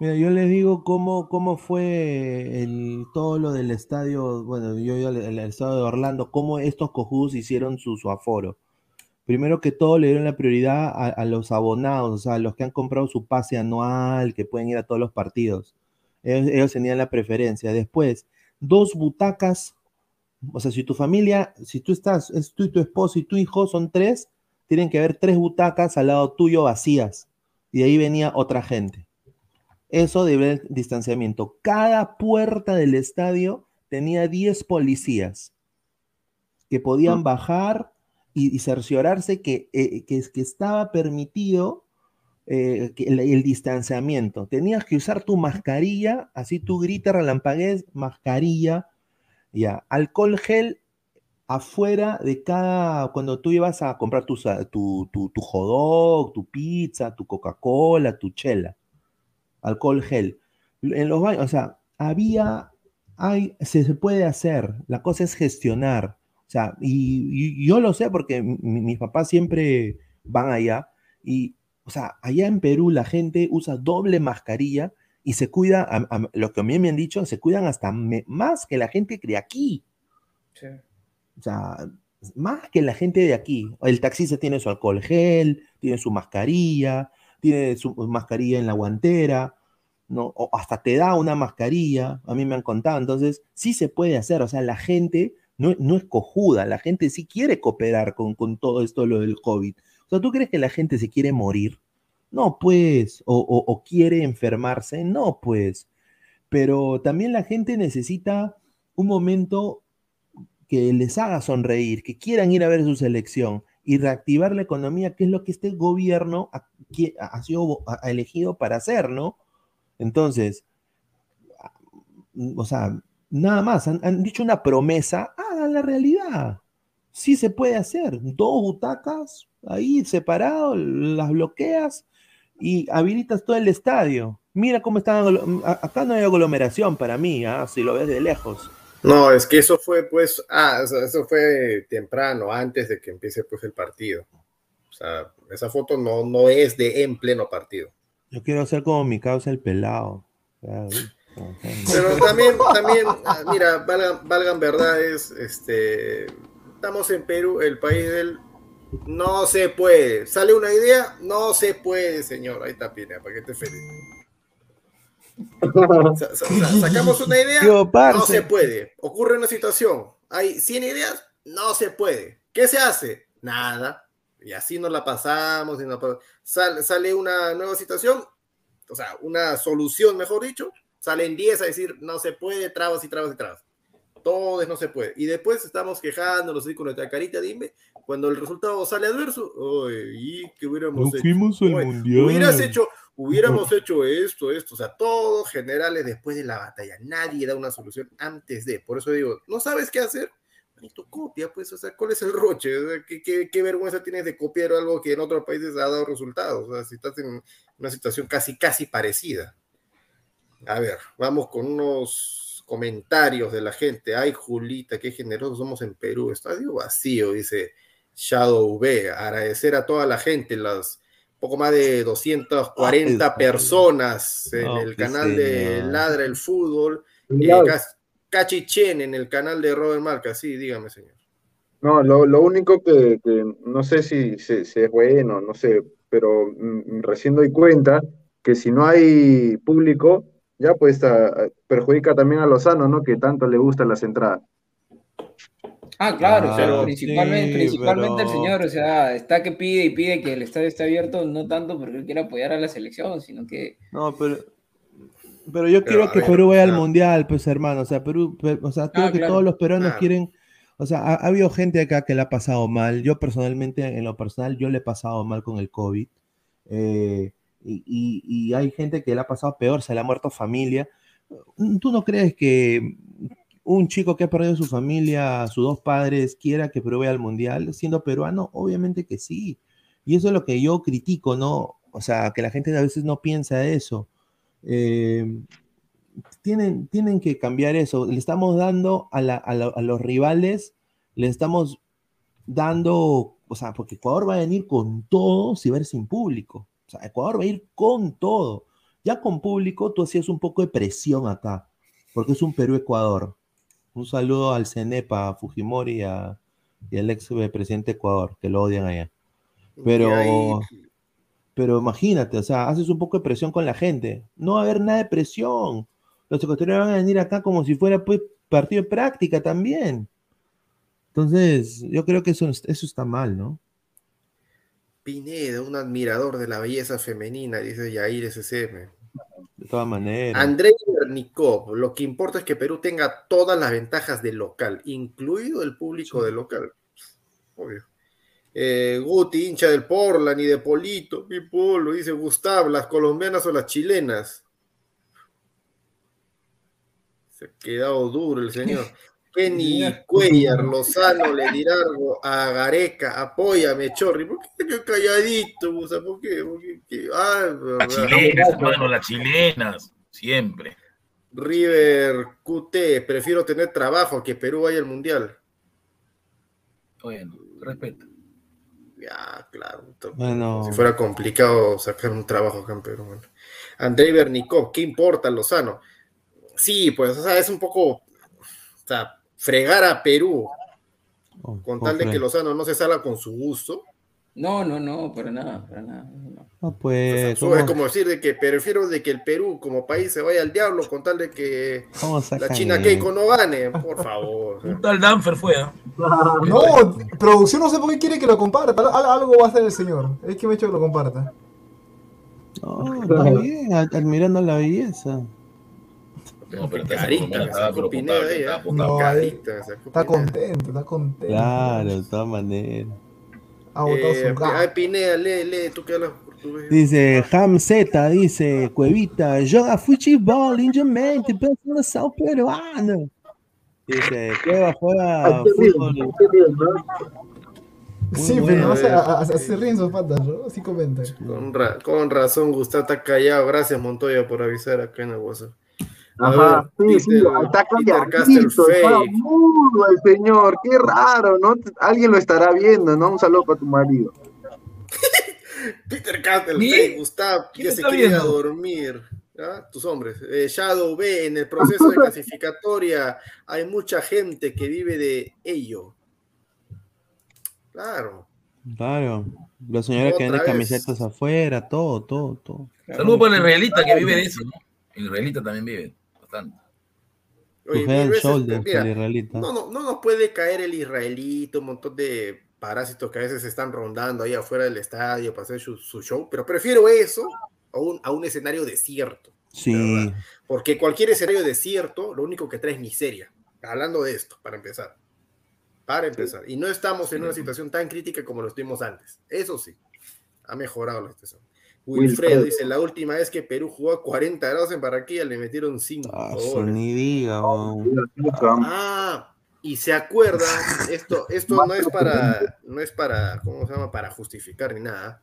Mira, yo les digo cómo, cómo fue todo lo del estadio, bueno, yo, yo el, el estadio de Orlando, cómo estos cojudos hicieron su, su aforo. Primero que todo le dieron la prioridad a, los abonados, o sea, a los que han comprado su pase anual, que pueden ir a todos los partidos. Ellos, tenían la preferencia. Después, dos butacas, o sea, si tu familia, si tú estás, es tú y tu esposo y tu hijo, son tres, tienen que haber tres butacas al lado tuyo vacías. Y ahí venía otra gente. Eso de distanciamiento. Cada puerta del estadio tenía 10 policías que podían Ah. bajar y, y cerciorarse que, eh, que, que estaba permitido eh, que el, el distanciamiento. Tenías que usar tu mascarilla, así tú gritas, relampagues, mascarilla, ya. Alcohol gel afuera de cada, cuando tú ibas a comprar tu, sa- tu, tu, tu hot dog, tu pizza, tu Coca-Cola, tu chela alcohol gel. En los baños, o sea, había, hay, se, se puede hacer, la cosa es gestionar. O sea, y, y yo lo sé porque mi- mis papás siempre van allá y, o sea, allá en Perú la gente usa doble mascarilla y se cuida, a, a- lo que a mí me han dicho, se cuidan hasta me- más que la gente que de aquí. O sea, más que la gente de aquí. El taxista tiene su alcohol gel, tiene su mascarilla, tiene su mascarilla en la guantera, ¿no? O hasta te da una mascarilla, a mí me han contado. Entonces, sí se puede hacer. O sea, la gente no, no es cojuda, la gente sí quiere cooperar con, con todo esto, lo del COVID. O sea, ¿tú crees que la gente se quiere morir? No, pues. O, o- o quiere enfermarse? No, pues. Pero también la gente necesita un momento que les haga sonreír, que quieran ir a ver su selección y reactivar la economía, que es lo que este gobierno ha, sido elegido para hacer, ¿no? Entonces, o sea, nada más, han, dicho una promesa, hagan la realidad. Sí se puede hacer. Dos butacas ahí separados, las bloqueas y habilitas todo el estadio. Mira cómo están. Acá no hay aglomeración para mí, ¿ah? si lo ves de lejos. No, es que eso fue, pues, ah, eso fue temprano, antes de que empiece, pues, el partido. O sea, esa foto no, no es de en pleno partido. Yo quiero ser como mi causa el pelado. Que- Pero también, también, ah, mira, valgan, valgan verdades, este, estamos en Perú, el país del no se puede. ¿Sale una idea? No se puede, señor. Ahí está Pina, para que te feliz. Sa- sa- sa- sacamos una idea, no se puede. Ocurre una situación, hay 100 ideas, no se puede. ¿Qué se hace? Nada. Y así nos la pasamos. Y nos pa- sal- sale una nueva situación, o sea, una solución, mejor dicho, salen 10 a decir, no se puede, trabas y trabas y trabas. Todo es no se puede. Y después estamos quejándonos así con nuestra carita, dime, cuando el resultado sale adverso, "Oye, ¿y qué hubiéramos No hecho? fuimos al Oye, mundial. Hubieras hecho, hubiéramos hecho esto, esto, o sea, todos generales después de la batalla. Nadie da una solución antes de. Por eso digo, ¿no sabes qué hacer? Manito, copia, pues, o sea, ¿cuál es el roche? ¿qué, qué, qué vergüenza tienes de copiar algo que en otros países ha dado resultados? O sea, si estás en una situación casi, casi parecida. A ver, vamos con unos comentarios de la gente. Ay, Julita, qué generosos somos en Perú. Estadio vacío, dice Shadow B. Agradecer a toda la gente, las poco más de 240 Ay, personas en No, el canal de. Ladra el Fútbol. Eh, Cuidado. Cas- Cachi Chen en el canal de Robert Marca. Sí, dígame, señor. No, lo, lo único que, que no sé si, si- si es bueno, no sé, pero mm, recién doy cuenta que si no hay público, ya pues a- a- perjudica también a Lozano, ¿no? Que tanto le gustan las entradas. Ah, claro, principalmente, sí, principalmente el señor, o sea, está que pide y pide que el estadio esté abierto, no tanto porque él quiera apoyar a la selección, sino que No, pero, pero yo Pero, quiero que ver, Perú vaya al mundial, pues hermano. O sea, Perú, pe- o sea, creo Ah, que claro. todos los peruanos Claro. quieren. O sea, ha, ha habido gente acá que le ha pasado mal. Yo personalmente, en lo personal, yo le he pasado mal con el COVID. Eh, y, y- y hay gente que le ha pasado peor, se le ha muerto familia. ¿Tú no crees que un chico que ha perdido su familia, sus dos padres, quiera que vaya al mundial siendo peruano? Obviamente que sí. Y eso es lo que yo critico, ¿no? O sea, que la gente a veces no piensa eso. Eh, tienen, tienen que cambiar eso. Le estamos dando a, la- a a los rivales, le estamos dando, o sea, porque Ecuador va a venir con todo si va a ir sin público. O sea, Ecuador va a ir con todo. Ya con público tú hacías un poco de presión acá, porque es un Perú-Ecuador. Un saludo al CENEPA, a Fujimori y, a- y al ex presidente de Ecuador, que lo odian allá. Pero, pero imagínate, o sea, haces un poco de presión con la gente. No va a haber nada de presión. Los ecuatorianos van a venir acá como si fuera pues, partido de práctica también. Entonces, yo creo que eso, eso está mal, ¿no? Pineda, un admirador de la belleza femenina, dice Yair SCM. De todas maneras. Andrei Bernikov, lo que importa es que Perú tenga todas las ventajas del local, incluido el público del local. Obvio. Eh, Guti, hincha del Portland y de Polito, mi polo, dice Gustav, las colombianas o las chilenas. Se ha quedado duro el señor. Kenny Cuellar, Lozano le dirá algo a Gareca, apóyame, Chorri. ¿Por qué te quedas calladito, Gusta? ¿Por qué? ¿Por qué? Ah, Las chilenas, hermano, las chilenas. Siempre. River QT, prefiero tener trabajo que Perú vaya al mundial. Bueno, respeto. Ya, claro. Bueno. Si fuera complicado sacar un trabajo acá en Perú. Bueno. Andrei Bernikov, ¿qué importa Lozano? Sí, pues, o sea, es un poco, o sea, fregar a Perú Oh, con tal de que Lozano no se salga con su gusto. No, no, no, para nada, para nada. no. O sea, pues, eso ¿cómo, es como decir de que prefiero de que el Perú como país se vaya al diablo con tal de que la China Keiko no gane, por favor. Un tal Danfer fue, ¿ah? No, producción no sé por qué quiere que lo comparta. Al- Algo va a hacer el señor. Es que me ha hecho que lo comparta. No, está bien, ad- admirando la belleza. No, pero está carita, ¿eh? Carita, Está contento, está contento. Claro, de todas maneras. Botado Eh, su gato. ay, Pineda, lee, lee, tú que hablas portugués. Dice Ham Z, dice Cuevita, joga futebol lindamente, pensando peruano. Dice, Cueva juega fútbol. ¿no? Sí, bueno, pero no sé, eh. a- a- así ríen sus patas, ¿no? Así comenta. Con, ra- con razón, Gustavo está callado. Gracias, Montoya, por avisar acá en el WhatsApp. Ajá, ver, sí, sí, Peter- está calladito, está mudo el señor, qué raro, ¿no? Alguien lo estará viendo, ¿no? Un saludo para tu marido. Peter Castle ¿Quién ya se está quiere ir a viendo? dormir. ¿ah? Tus hombres. Eh, Shadow B, en el proceso de clasificatoria hay mucha gente que vive de ello. Claro. Claro, la señora que vende camisetas afuera, todo, todo, todo. Saludos para el israelita que vive de eso, ¿no? El israelita también vive Oye, veces, mira, el. No, no, no nos puede caer el israelito, un montón de parásitos que a veces están rondando ahí afuera del estadio para hacer su, su show, pero prefiero eso a un, a un escenario desierto, Sí, porque cualquier escenario desierto lo único que trae es miseria. Hablando de esto, para empezar. Para empezar. Y no estamos en una situación tan crítica como lo estuvimos antes. Eso sí, ha mejorado la situación. Wilfredo dice, la última vez que Perú jugó a 40 grados en Barranquilla le metieron 5 ah, eso ni diga. Ah, y se acuerdan, esto, esto no es para, no es para, ¿cómo se llama? Para justificar ni nada.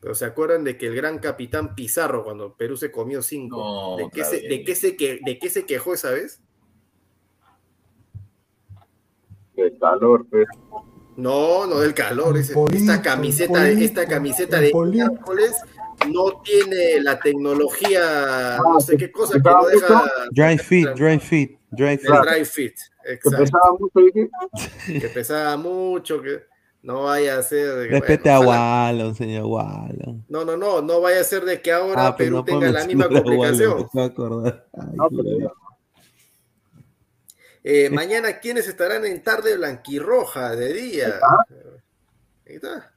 Pero se acuerdan de que el gran capitán Pizarro, cuando Perú se comió cinco, No, ¿de, qué se, de, qué se que, ¿de qué se quejó esa vez? El calor, pues. No, no del calor. ese- polito, esta camiseta, de- esta camiseta de miércoles no tiene la tecnología, no sé qué cosa que no deja Dry fit, dry fit, dry fit. dry fit. Que Exacto. pesaba mucho, Que pesaba mucho, que no vaya a ser. que, Respete bueno, a Wallon, señor Wallon. No, no, no, no vaya a ser de que ahora Ah, pero Perú no tenga la misma Wallon, complicación. acordar. Ay, No, pero-. Eh, mañana, ¿quiénes estarán en tarde blanquirroja de día? Ahí está.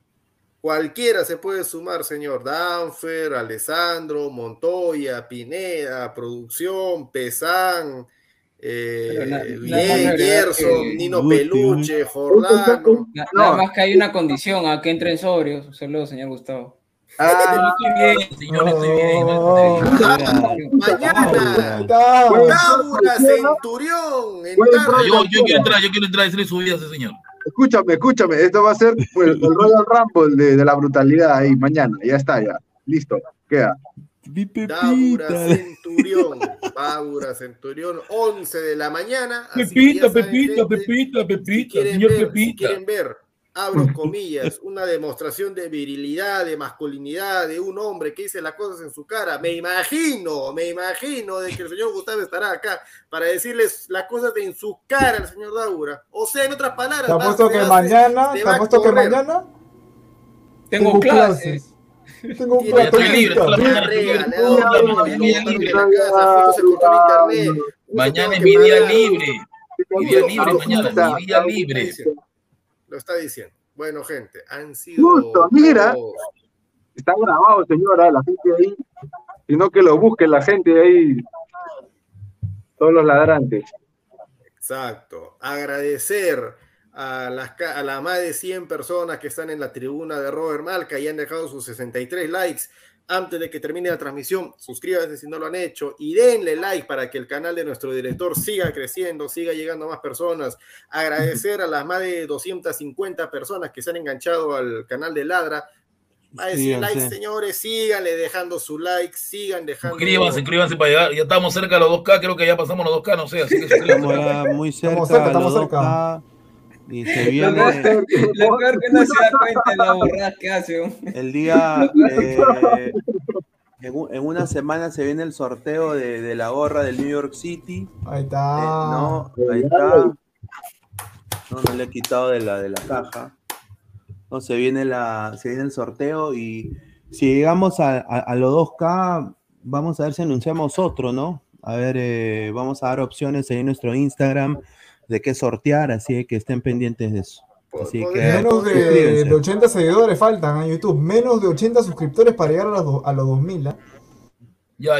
Cualquiera se puede sumar, señor. Danfer, Alessandro, Montoya, Pineda, Producción, Pesán, eh, Bien, agregar Gerson, Nino Guti, Peluche, Jordano. Na- No. Nada más que hay una condición, a que entren sobrios. Saludos, señor Gustavo. Ah, Estoy bien, señor, estoy bien. Oh. Mañana, Está. Laura Centurión. Yo, yo quiero entrar, yo quiero entrar a decirle su vida a ese señor. Escúchame, escúchame, esto va a ser pues, el Royal Rumble de, de la brutalidad ahí mañana, ya está, ya, listo, queda. Mi Daura pepita. Centurión, Daura Centurión, 11 de la mañana. Pepita, Pepita, Pepita, si Pepita, señor ver, si Pepita. quieren ver, abro comillas, una demostración de virilidad, de masculinidad de un hombre que dice las cosas en su cara. Me imagino, me imagino de que el señor Gustavo estará acá para decirles las cosas en su cara al señor Daura. O sea, en otras palabras, Te apuesto que mañana, se te apuesto que mañana Tengo clases. Tengo un plato libre, mañana. es mi día libre. tengo mi día libre. mañana, mi día libre. Lo está diciendo. Bueno, gente, han sido. Justo, mira. todos- Está grabado, señora, la gente ahí, sino que lo busque la gente ahí, todos los ladrantes. Exacto. Agradecer a las, a las más de 100 personas que están en la tribuna de Robert Malca y han dejado sus 63 likes. Antes de que termine la transmisión, suscríbanse si no lo han hecho y denle like para que el canal de nuestro director siga creciendo, siga llegando a más personas. Agradecer a las más de 250 personas que se han enganchado al canal de Ladra. Más de 100 Síganse. likes, señores, síganle dejando su like, sigan dejando. Suscríbanse, suscríbanse para llegar. Ya estamos cerca de los 2K, creo que ya pasamos los 2K, no sé, así que Estamos muy cerca, Estamos cerca, a estamos los cerca. 2K, Y se Lo viene peor, lo peor que no se da cuenta la borrada que hace. el día. eh, en, un- en una semana se viene el sorteo de, de la gorra del New York City. Ahí Eh, está. no, ahí está. No, no le he quitado de la, de la caja. No, se viene, la, se viene el sorteo y si llegamos a, a- a los 2K, vamos a ver si anunciamos otro, ¿no? A ver, eh, vamos a dar opciones ahí en nuestro Instagram de qué sortear, así que estén pendientes de eso. Así que Menos de, de 80 seguidores faltan en YouTube. Menos de 80 suscriptores para llegar a los, do- a los 2000. ¿ah? Ya,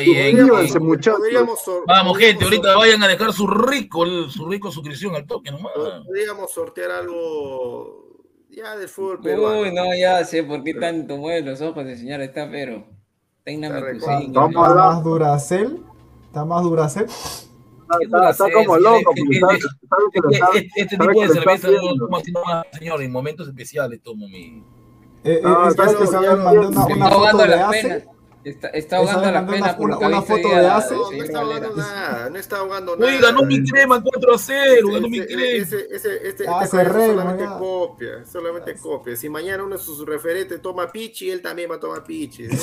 Vamos, gente, ahorita vayan a dejar su rico, su rico suscripción al toque nomás. Podríamos sortear algo ya del fútbol peruano. Uy, no, ya sé por qué tanto mueve los ojos el señor está, pero. Téngame Está tu a ¿Está más Duracel? ¿Está más Duracel? Está, como loco, Este, este tipo de cerveza señor, en momentos especiales tomo mi. Eh, eh, Ah, es que, está es que bien, se mandó una, una Está foto ahogando de las ACE. penas. Está, está ahogando mandó penas una- por lo que una foto de el No, no está ahogando nada, no está ahogando nada. Oiga, no mi crema 4 a 0, ganó mi crema. ese- ese- este- Ah, este solamente manga. copia, solamente copia. Si mañana uno de sus referentes toma pichi, él también va a tomar pichi. No,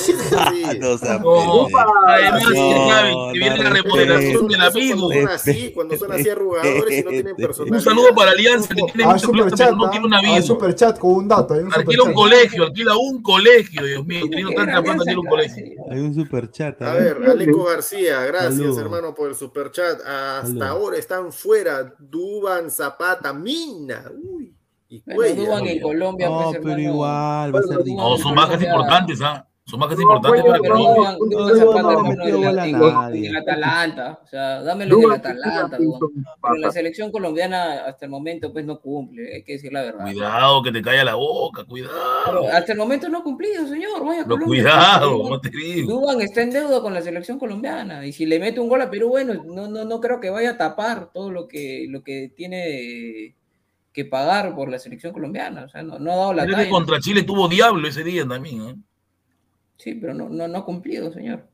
sea No, pendejo. además, No, ya no, que viene la no, remodelación de la Eso cuando son así, cuando son así arrugadores y no tienen personalidad. Un saludo para Alianza, que tiene plata, superchat, pero no tiene una ¿ah? Hay vida. superchat con un dato. Un Alquila un colegio, alquila un colegio, Dios mío. Teniendo tanta plata, alquila un colegio. Hay un super chat. A ver, Aleco García, gracias hermano por el superchat. Hasta ahora están fuera Duban, Zapata, Mina. Uy, y Bueno. Duban en Colombia, No, pues, pero hermano. igual, va a ser No, difícil. No, son bajas importantes, ¿ah? Son bajas importantes Bueno, para Pero Colombia. En Atalanta. O sea, dámelo en Atalanta. Pero la selección colombiana hasta el momento pues no cumple, hay que decir la verdad. Cuidado, que te caiga la boca, cuidado. Hasta el momento no ha cumplido, señor. Vaya a Pero Colombia. cuidado, Duban- no te digo. Duban está en deuda con la selección colombiana y si le mete un gol a Perú, bueno, no, no, no creo que vaya a tapar todo lo que, lo que tiene que pagar por la selección colombiana. O sea, no, no ha dado la que talla. contra Chile tuvo diablo ese día también, ¿eh? Sí, pero no, no, no ha cumplido, señor.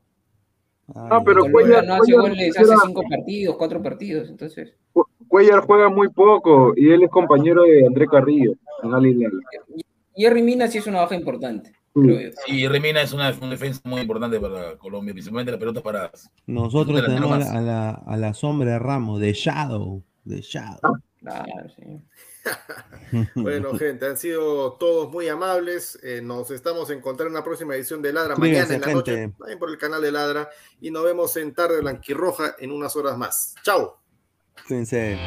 Ah, pero Colombia Cuellar- no hace Cuellar goles hace cinco partidos, cuatro partidos, entonces. Cuellar juega muy poco y él es compañero de André Carrillo en Al Hilal. Jerry Mina sí es una baja importante. Sí, Remina es una, una defensa muy importante para Colombia, principalmente las pelotas paradas. Nosotros tenemos a la, a, la, a la sombra de Ramos, de Shadow. De Shadow. Claro, sí. Bueno, gente, han sido todos muy amables. Eh, nos estamos encontrando en la próxima edición de Ladra mañana en la noche. gente. Vayan por el canal de Ladra y nos vemos en Tarde Blanquirroja en unas horas más. Chao. Cuídense.